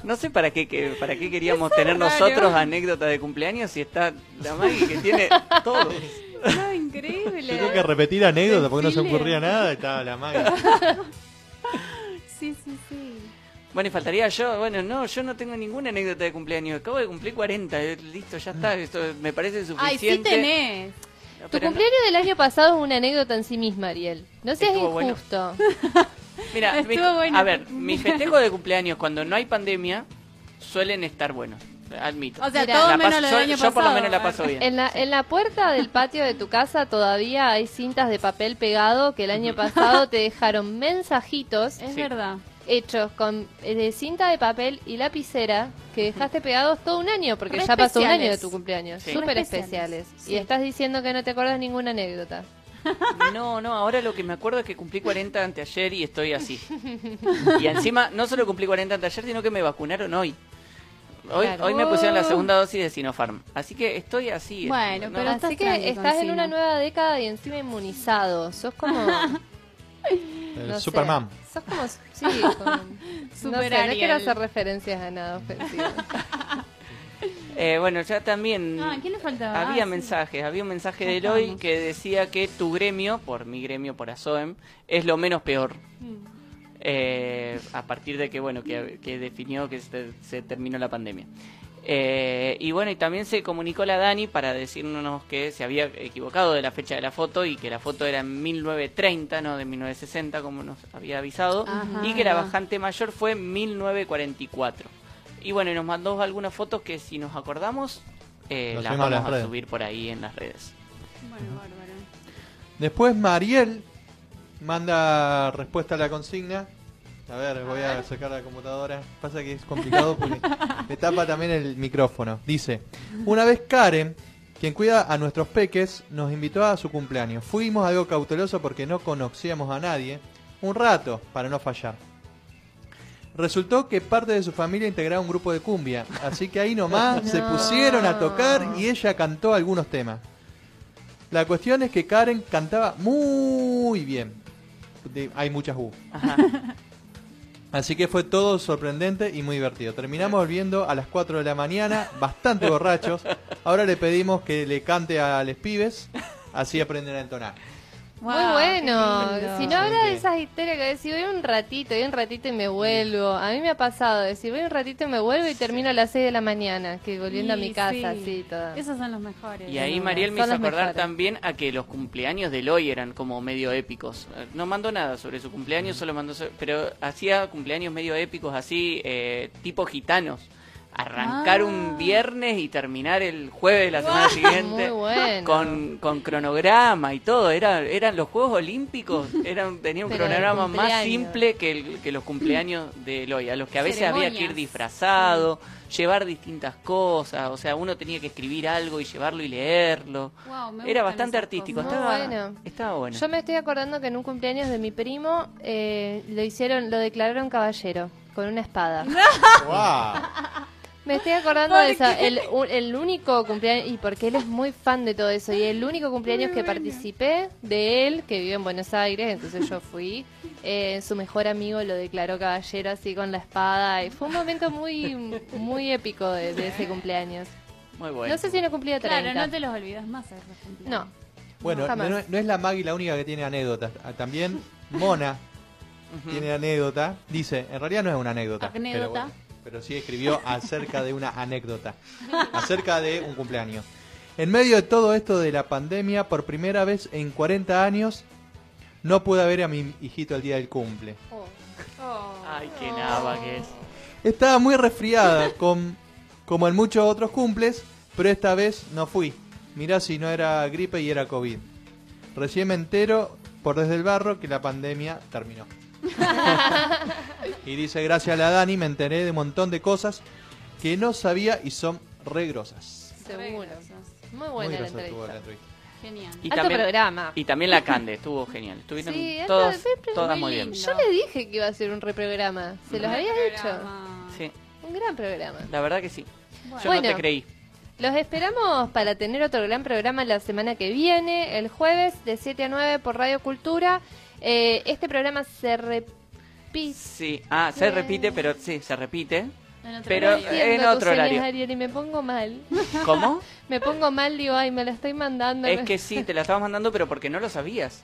No sé para qué, que- para qué queríamos tener raro. nosotros anécdotas de cumpleaños si está la Maggie que tiene todo. No, increíble. Tengo que repetir anécdotas porque no se ocurría nada. y Estaba la magia. Sí, sí, sí. Bueno, y faltaría yo. Bueno, no, yo no tengo ninguna anécdota de cumpleaños. Acabo de cumplir 40. eh, Listo, ya está. Esto me parece Ay, suficiente. sí tenés. No, Tu no- cumpleaños del año pasado es una anécdota en sí misma, Ariel. No seas Estuvo bueno. injusto. Mira, Estuvo mi- bueno. a ver, mis festejos de cumpleaños cuando no hay pandemia suelen estar buenos. Admito. O sea, Mira, todo menos paso- lo yo, del año yo por lo pasado. menos la paso bien. En la, en la puerta del patio de tu casa todavía hay cintas de papel pegado que el año pasado te dejaron mensajitos Es Sí. verdad. Hechos con eh, de cinta de papel y lapicera que dejaste pegados todo un año porque Re ya pasó un año de tu cumpleaños. Sí. Súper especiales. Y estás diciendo que no te acuerdas ninguna anécdota. No, no, ahora lo que me acuerdo es que cumplí 40 anteayer y estoy así. Y encima, no solo cumplí 40 anteayer, sino que me vacunaron hoy. Hoy, Claro. hoy me pusieron la segunda dosis de Sinopharm. Así que estoy así. Bueno, no- pero Así que estás en una nueva década y encima inmunizado. Sos como... El no sé, Superman. Sos como... Sí, como... no, sé, no quiero hacer referencias a nada ofensivo. Eh, bueno, ya también Ah, ¿quién le faltaba? había Ah, sí. mensajes. Había un mensaje de Eloy que decía que tu gremio, por mi gremio, por ASOEM, es lo menos peor. Mm. Eh, a partir de que, bueno, que, que definió que se, se terminó la pandemia. Eh, y bueno, y también se comunicó la Dani para decirnos que se había equivocado de la fecha de la foto y que la foto era en 1930, no de 1960, como nos había avisado, Ajá. y que la bajante mayor fue en 1944. Y bueno, y nos mandó algunas fotos que si nos acordamos, eh, las vamos las a redes. subir por ahí en las redes. Bueno, bárbaro. Después Mariel manda respuesta a la consigna. A ver, voy a sacar la computadora. Pasa que es complicado porque me tapa también el micrófono. Dice, una vez Karen, quien cuida a nuestros peques, nos invitó a su cumpleaños. Fuimos algo cauteloso porque no conocíamos a nadie. Un rato, para no fallar. Resultó que parte de su familia integraba un grupo de cumbia, así que ahí nomás se pusieron a tocar y ella cantó algunos temas. La cuestión es que Karen cantaba muy bien. De- hay muchas U. Así que fue todo sorprendente y muy divertido. Terminamos volviendo a las 4 de la mañana, bastante borrachos. Ahora le pedimos que le cante a los pibes, así aprenden a entonar. Muy bueno. Si no habla de esas historias que decís, voy un ratito, voy un ratito y me vuelvo. A mí me ha pasado decir, voy un ratito y me vuelvo y termino a las 6 de la mañana, que volviendo a mi casa, sí. así, toda. Esos son los mejores. Y ahí Mariel me hizo acordar mejores. también a que los cumpleaños de Eloy eran como medio épicos. No mandó nada sobre su cumpleaños, solo mandó... Pero hacía cumpleaños medio épicos así, eh, tipo gitanos. Arrancar Ah. un viernes y terminar el jueves de la semana Guau. siguiente Muy bueno. con, con cronograma y todo. Era, eran los Juegos Olímpicos, eran, tenían un Pero cronograma más simple que, el- que los cumpleaños de Eloy, a los que a veces había que ir disfrazado, llevar distintas cosas, o sea, uno tenía que escribir algo y llevarlo y leerlo. Wow, Era bastante artístico, estaba bueno. estaba bueno. Yo me estoy acordando que en un cumpleaños de mi primo eh, lo hicieron, lo declararon caballero con una espada. Me estoy acordando de eso. El, el único cumpleaños, y porque él es muy fan de todo eso, y el único cumpleaños que participé de él, que vive en Buenos Aires, entonces yo fui, eh, su mejor amigo lo declaró caballero así con la espada, y fue un momento muy muy épico de, de ese cumpleaños. Muy bueno. No sé si no cumplía 30. Claro, no te los olvidas más. No. Bueno, no, no es la Maggie la única que tiene anécdotas. Ah, También Mona tiene anécdota. Dice, en realidad no es una anécdota. Pero, Anécdota. bueno, pero sí escribió acerca de una anécdota. acerca de un cumpleaños. En medio de todo esto de la pandemia, por primera vez en 40 años, no pude ver a mi hijito el día del cumple. Ay, qué nava que es. Estaba muy resfriada, con, como en muchos otros cumples, pero esta vez no fui. Mirá si no era gripe y era COVID. Recién me entero por desde el barro que la pandemia terminó. y dice, gracias a la Dani me enteré de un montón de cosas que no sabía y son re grosas. Seguro. Muy Muy buena la entrevista. la entrevista. Genial. Y Alto programa. Y también la Cande, estuvo genial. Estuvieron Sí, alto- todas, muy bien. Yo le dije que iba a ser un reprograma. ¿Se los había dicho? Sí, Un gran programa. la verdad que sí. Yo Bueno. no te creí. Los esperamos para tener otro gran programa la semana que viene, el jueves de 7 a 9 por Radio Cultura. Eh, este programa se repite. Sí, ah, se repite, pero sí, se repite. En Pero Entiendo en otro horario. Ariel, y me pongo mal. ¿Cómo? me pongo mal, digo, ay, me la estoy mandando. Es que sí, te la estabas mandando, pero porque no lo sabías.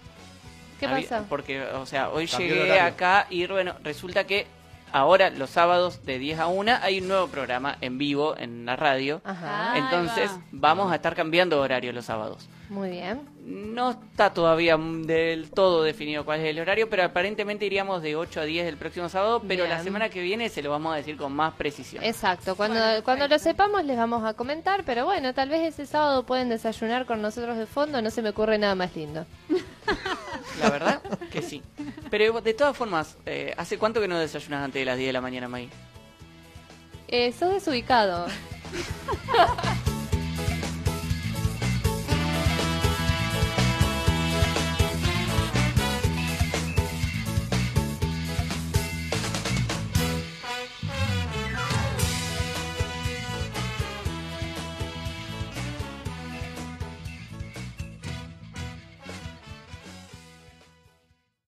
¿Qué Había- pasa? Porque, o sea, hoy Cambió llegué horario. acá y bueno, resulta que ahora los sábados de 10 a 1 hay un nuevo programa en vivo en la radio. Ajá. Entonces Ahí vamos a estar cambiando horario los sábados. Muy bien. No está todavía del todo definido cuál es el horario, pero aparentemente iríamos de 8 a 10 el próximo sábado, pero la semana que viene se lo vamos a decir con más precisión. Exacto, cuando, cuando lo sepamos les vamos a comentar, pero bueno, tal vez ese sábado pueden desayunar con nosotros de fondo, no se me ocurre nada más lindo. La verdad que sí. Pero de todas formas, eh, ¿hace cuánto que no desayunas antes de las 10 de la mañana, May? Eh, sos desubicado.